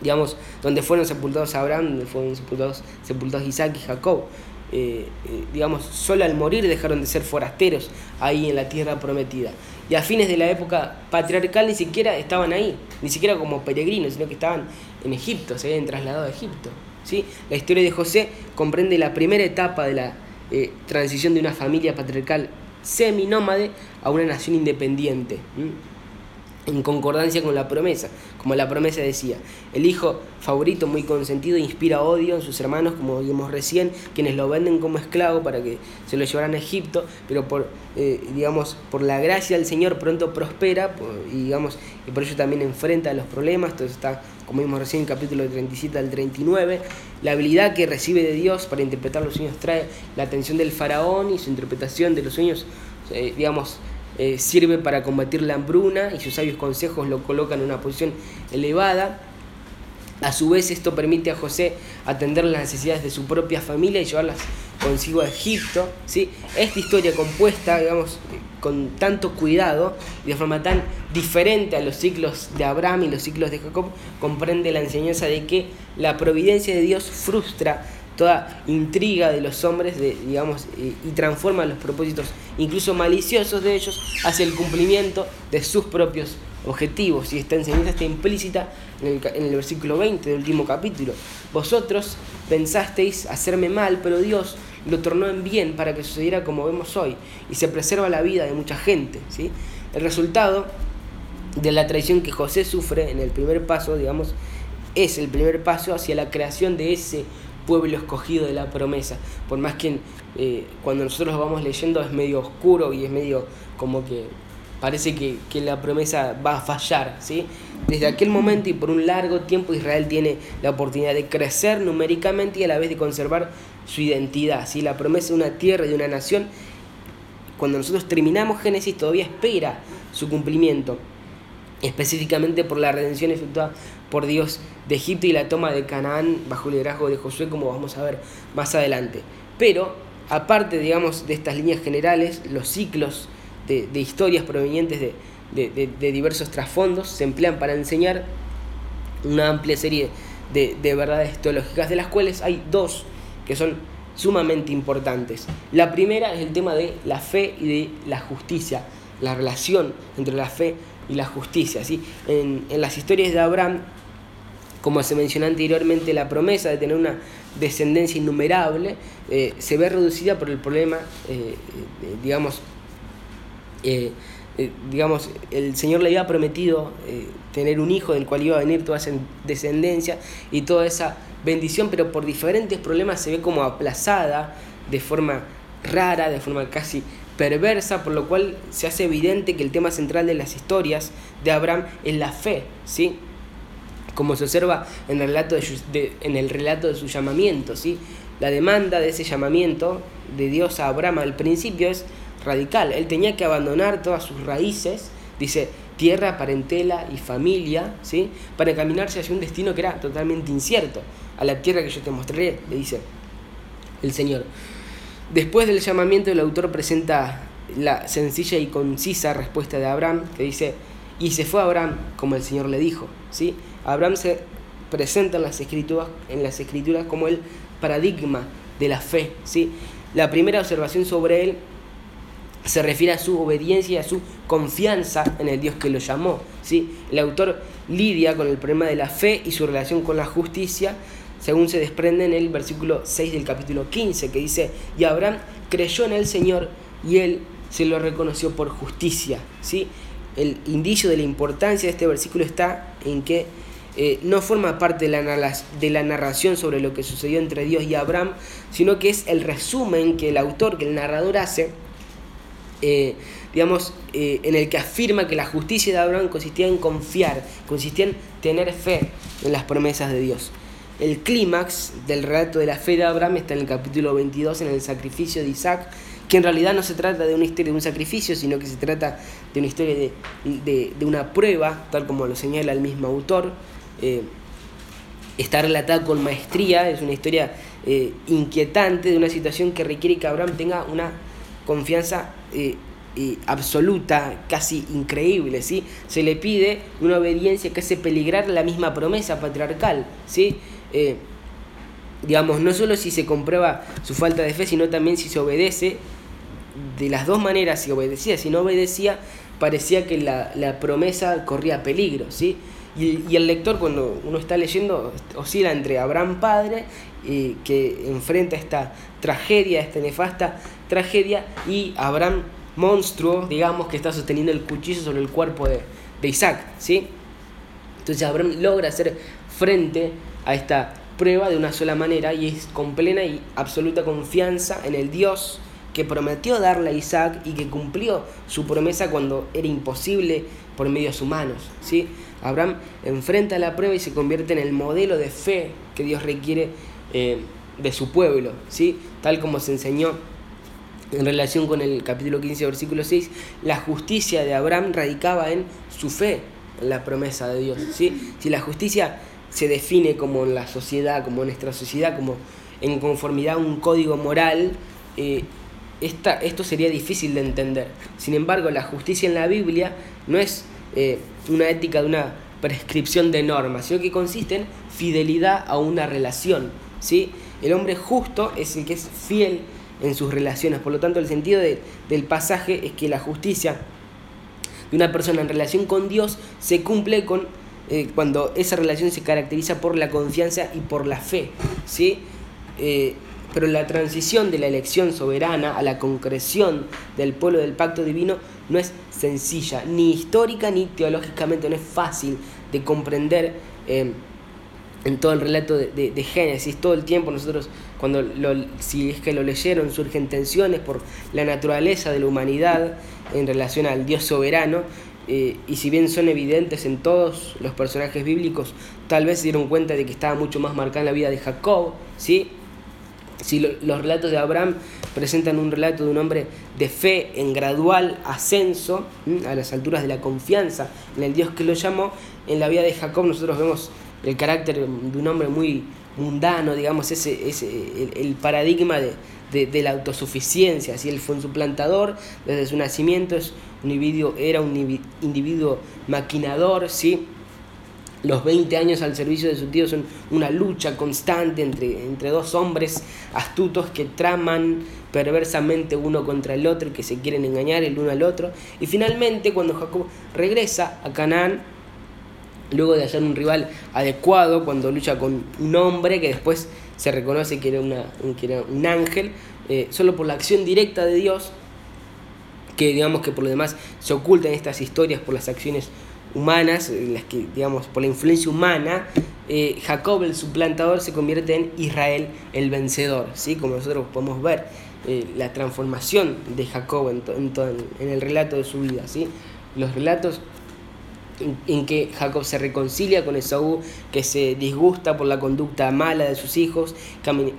[SPEAKER 1] digamos, donde fueron sepultados Abraham, donde fueron sepultados, sepultados Isaac y Jacob. Eh, eh, digamos, solo al morir dejaron de ser forasteros ahí en la tierra prometida. Y a fines de la época patriarcal ni siquiera estaban ahí, ni siquiera como peregrinos, sino que estaban en Egipto, se habían trasladado a Egipto. ¿sí? La historia de José comprende la primera etapa de la eh, transición de una familia patriarcal seminómade a una nación independiente. En concordancia con la promesa, como la promesa decía. El hijo favorito muy consentido inspira odio en sus hermanos, como vimos recién, quienes lo venden como esclavo para que se lo llevaran a Egipto, pero por, eh, digamos, por la gracia del Señor pronto prospera y, digamos, y por ello también enfrenta los problemas. Entonces está, como vimos recién, en el capítulo 37 al 39. La habilidad que recibe de Dios para interpretar los sueños trae la atención del faraón y su interpretación de los sueños, eh, digamos, eh, sirve para combatir la hambruna y sus sabios consejos lo colocan en una posición elevada. A su vez esto permite a José atender las necesidades de su propia familia y llevarlas consigo a Egipto. ¿sí? Esta historia compuesta, digamos, con tanto cuidado y de forma tan diferente a los ciclos de Abraham y los ciclos de Jacob, comprende la enseñanza de que la providencia de Dios frustra toda intriga de los hombres, de, digamos, y, transforma los propósitos, incluso maliciosos de ellos, hacia el cumplimiento de sus propios objetivos. Y esta enseñanza está implícita en el, en el versículo 20 del último capítulo. Vosotros pensasteis hacerme mal, pero Dios lo tornó en bien para que sucediera como vemos hoy, y se preserva la vida de mucha gente. ¿sí? El resultado de la traición que José sufre en el primer paso, digamos, es el primer paso hacia la creación de ese pueblo escogido de la promesa. Por más que eh, cuando nosotros vamos leyendo es medio oscuro y es medio como que parece que, la promesa va a fallar. ¿sí? Desde aquel momento y por un largo tiempo Israel tiene la oportunidad de crecer numéricamente y a la vez de conservar su identidad. ¿sí? La promesa de una tierra y de una nación, cuando nosotros terminamos Génesis todavía espera su cumplimiento específicamente por la redención efectuada por Dios de Egipto y la toma de Canaán bajo el liderazgo de Josué, como vamos a ver más adelante. Pero, aparte, digamos, de estas líneas generales, los ciclos de, historias provenientes de, de, diversos trasfondos se emplean para enseñar una amplia serie de, verdades teológicas, de las cuales hay dos que son sumamente importantes. La primera es el tema de la fe y de la justicia, la relación entre la fe y la justicia. ¿sí? En, en las historias de Abraham, como se mencionó anteriormente, la promesa de tener una descendencia innumerable eh, se ve reducida por el problema, eh, eh, digamos, digamos, el Señor le había prometido tener un hijo del cual iba a venir toda esa descendencia y toda esa bendición, pero por diferentes problemas se ve como aplazada de forma rara, de forma casi perversa, por lo cual se hace evidente que el tema central de las historias de Abraham es la fe, ¿sí? Como se observa en el relato de, en el relato de su llamamiento, ¿sí? La demanda de ese llamamiento de Dios a Abraham al principio es radical. Él tenía que abandonar todas sus raíces, dice, tierra, parentela y familia, ¿sí? Para caminarse hacia un destino que era totalmente incierto, a la tierra que yo te mostraré, le dice el Señor. Después del llamamiento, el autor presenta la sencilla y concisa respuesta de Abraham, que dice, y se fue Abraham como el Señor le dijo. ¿sí? Abraham se presenta en las, escrituras, en las escrituras como el paradigma de la fe. ¿sí? La primera observación sobre él se refiere a su obediencia y a su confianza en el Dios que lo llamó. ¿sí? El autor lidia con el problema de la fe y su relación con la justicia según se desprende en el versículo 6 del capítulo 15, que dice, y Abraham creyó en el Señor y él se lo reconoció por justicia. ¿sí? El indicio de la importancia de este versículo está en que eh, no forma parte de la, narración sobre lo que sucedió entre Dios y Abraham, sino que es el resumen que el autor, que el narrador hace, eh, digamos, eh, en el que afirma que la justicia de Abraham consistía en confiar, consistía en tener fe en las promesas de Dios. El clímax del relato de la fe de Abraham está en el capítulo 22, en el sacrificio de Isaac, que en realidad no se trata de una historia de un sacrificio, sino que se trata de una historia de, una prueba, tal como lo señala el mismo autor. Eh, está relatada con maestría, es una historia eh, inquietante de una situación que requiere que Abraham tenga una confianza eh, absoluta, casi increíble, ¿sí? Se le pide una obediencia que hace peligrar la misma promesa patriarcal, ¿sí? Eh, digamos, no solo si se comprueba su falta de fe, sino también si se obedece de las dos maneras, si obedecía, si no obedecía, parecía que la, promesa corría peligro, ¿sí? Y, el lector cuando uno está leyendo oscila entre Abraham padre, eh, que enfrenta esta tragedia, esta nefasta tragedia, y Abraham monstruo, digamos, que está sosteniendo el cuchillo sobre el cuerpo de, de Isaac, ¿sí? Entonces Abraham logra hacer frente a esta prueba de una sola manera y es con plena y absoluta confianza en el Dios que prometió darle a Isaac y que cumplió su promesa cuando era imposible por medios humanos. ¿sí? Abraham enfrenta la prueba y se convierte en el modelo de fe que Dios requiere eh, de su pueblo, ¿sí? tal como se enseñó en relación con el capítulo 15, versículo 6, la justicia de Abraham radicaba en su fe en la promesa de Dios. ¿sí? Si la justicia se define como en la sociedad, como en nuestra sociedad, como en conformidad a un código moral, eh, esto sería difícil de entender. Sin embargo, la justicia en la Biblia no es eh, una ética de una prescripción de normas, sino que consiste en fidelidad a una relación. ¿sí? El hombre justo es el que es fiel en sus relaciones. Por lo tanto, el sentido del pasaje es que la justicia de una persona en relación con Dios se cumple con eh, cuando esa relación se caracteriza por la confianza y por la fe. ¿sí? Eh, pero la transición de la elección soberana a la concreción del pueblo del pacto divino no es sencilla, ni histórica ni teológicamente, no es fácil de comprender eh, en todo el relato de, Génesis. Todo el tiempo nosotros, cuando lo, si es que lo leyeron, surgen tensiones por la naturaleza de la humanidad en relación al Dios soberano. Eh, y si bien son evidentes en todos los personajes bíblicos, tal vez se dieron cuenta de que estaba mucho más marcada en la vida de Jacob, ¿sí? Si los relatos de Abraham presentan un relato de un hombre de fe en gradual ascenso a las alturas de la confianza en el Dios que lo llamó, en la vida de Jacob nosotros vemos el carácter de un hombre muy mundano, digamos, ese, ese el, paradigma de, la autosuficiencia. Si él fue un suplantador desde su nacimiento, es un individuo, era un individuo maquinador, ¿sí? Los 20 años al servicio de su tío son una lucha constante entre, entre dos hombres astutos que traman perversamente uno contra el otro y que se quieren engañar el uno al otro. Y finalmente, cuando Jacob regresa a Canaán, luego de hallar un rival adecuado, cuando lucha con un hombre que después se reconoce que era, una, que era un ángel, eh, solo por la acción directa de Dios, que digamos que por lo demás se ocultan estas historias por las acciones humanas, las que, digamos, por la influencia humana, eh, Jacob el suplantador se convierte en Israel el vencedor, ¿sí? Como nosotros podemos ver eh, la transformación de Jacob en, en, el relato de su vida, ¿sí? Los relatos en, que Jacob se reconcilia con Esaú, que se disgusta por la conducta mala de sus hijos,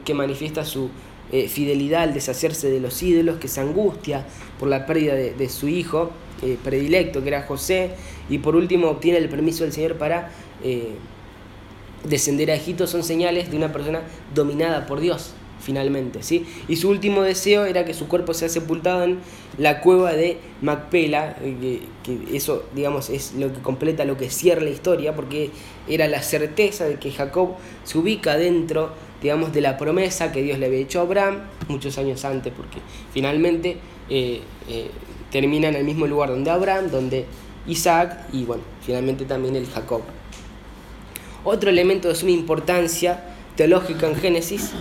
[SPEAKER 1] que, manifiesta su eh, fidelidad al deshacerse de los ídolos, que se angustia por la pérdida de su hijo, eh, predilecto, que era José, y por último obtiene el permiso del Señor para eh, descender a Egipto, son señales de una persona dominada por Dios, finalmente. ¿sí? Y su último deseo era que su cuerpo sea sepultado en la cueva de Macpela, eh, que, eso, digamos, es lo que completa, lo que cierra la historia, porque era la certeza de que Jacob se ubica dentro, digamos, de la promesa que Dios le había hecho a Abraham muchos años antes, porque finalmente termina en el mismo lugar donde Abraham, donde Isaac y bueno, finalmente también el Jacob. Otro elemento de suma importancia teológica en Génesis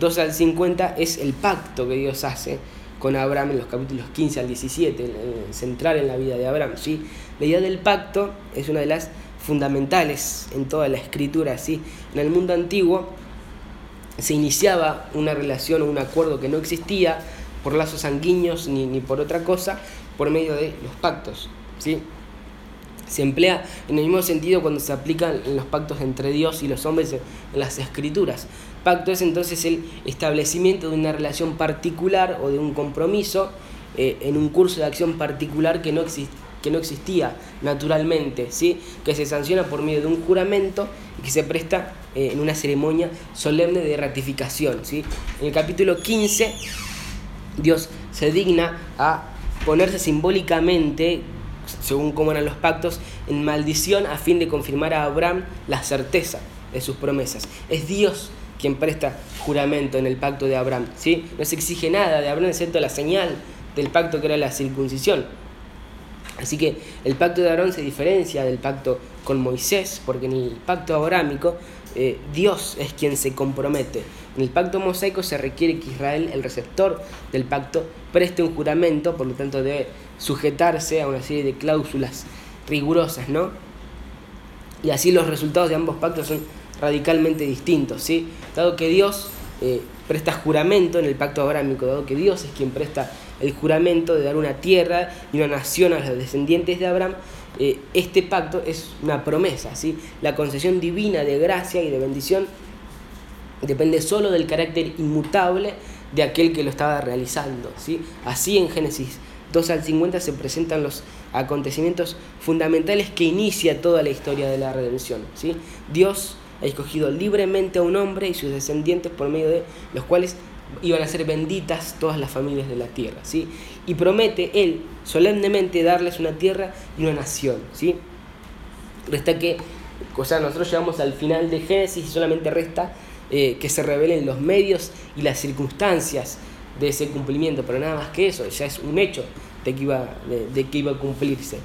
[SPEAKER 1] 2 al 50 es el pacto que Dios hace con Abraham en los capítulos 15 al 17, central en la vida de Abraham. ¿sí? La idea del pacto es una de las fundamentales en toda la escritura. ¿sí? En el mundo antiguo se iniciaba una relación o un acuerdo que no existía por lazos sanguíneos ni, ni por otra cosa, por medio de los pactos. ¿sí? Se emplea en el mismo sentido cuando se aplican los pactos entre Dios y los hombres en las escrituras. Pacto es entonces el establecimiento de una relación particular o de un compromiso eh, en un curso de acción particular que no, que no existía naturalmente, ¿sí? que se sanciona por medio de un juramento y que se presta eh, en una ceremonia solemne de ratificación. ¿sí? En el capítulo 15, Dios se digna a ponerse simbólicamente, según cómo eran los pactos, en maldición a fin de confirmar a Abraham la certeza de sus promesas. Es Dios quien presta juramento en el pacto de Abraham. ¿sí? No se exige nada de Abraham excepto la señal del pacto que era la circuncisión. Así que el pacto de Abraham se diferencia del pacto con Moisés, porque en el pacto abrámico eh, Dios es quien se compromete. En el pacto mosaico se requiere que Israel, el receptor del pacto, preste un juramento, por lo tanto debe sujetarse a una serie de cláusulas rigurosas, ¿no? Y así los resultados de ambos pactos son radicalmente distintos, ¿sí? Dado que Dios eh, presta juramento en el pacto abrámico, dado que Dios es quien presta el juramento de dar una tierra y una nación a los descendientes de Abraham, eh, este pacto es una promesa, ¿sí? La concesión divina de gracia y de bendición depende solo del carácter inmutable de aquel que lo estaba realizando, ¿sí? Así en Génesis 2 al 50 se presentan los acontecimientos fundamentales que inicia toda la historia de la redención, ¿sí? Dios ha escogido libremente a un hombre y sus descendientes por medio de los cuales iban a ser benditas todas las familias de la tierra, ¿sí? Y promete él solemnemente darles una tierra y una nación, ¿sí? Resta que, o sea, nosotros llegamos al final de Génesis y solamente resta eh, que se revelen los medios y las circunstancias de ese cumplimiento, pero nada más que eso, ya es un hecho de que iba, de que iba a cumplirse.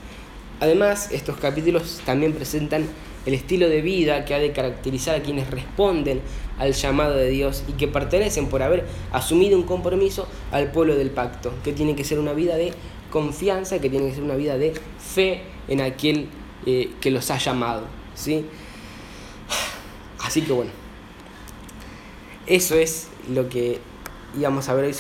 [SPEAKER 1] Además, estos capítulos también presentan el estilo de vida que ha de caracterizar a quienes responden al llamado de Dios y que pertenecen por haber asumido un compromiso al pueblo del pacto, que tiene que ser una vida de confianza, que tiene que ser una vida de fe en aquel eh, que los ha llamado. ¿sí? (sighs) Así que bueno, eso es lo que íbamos a ver hoy sobre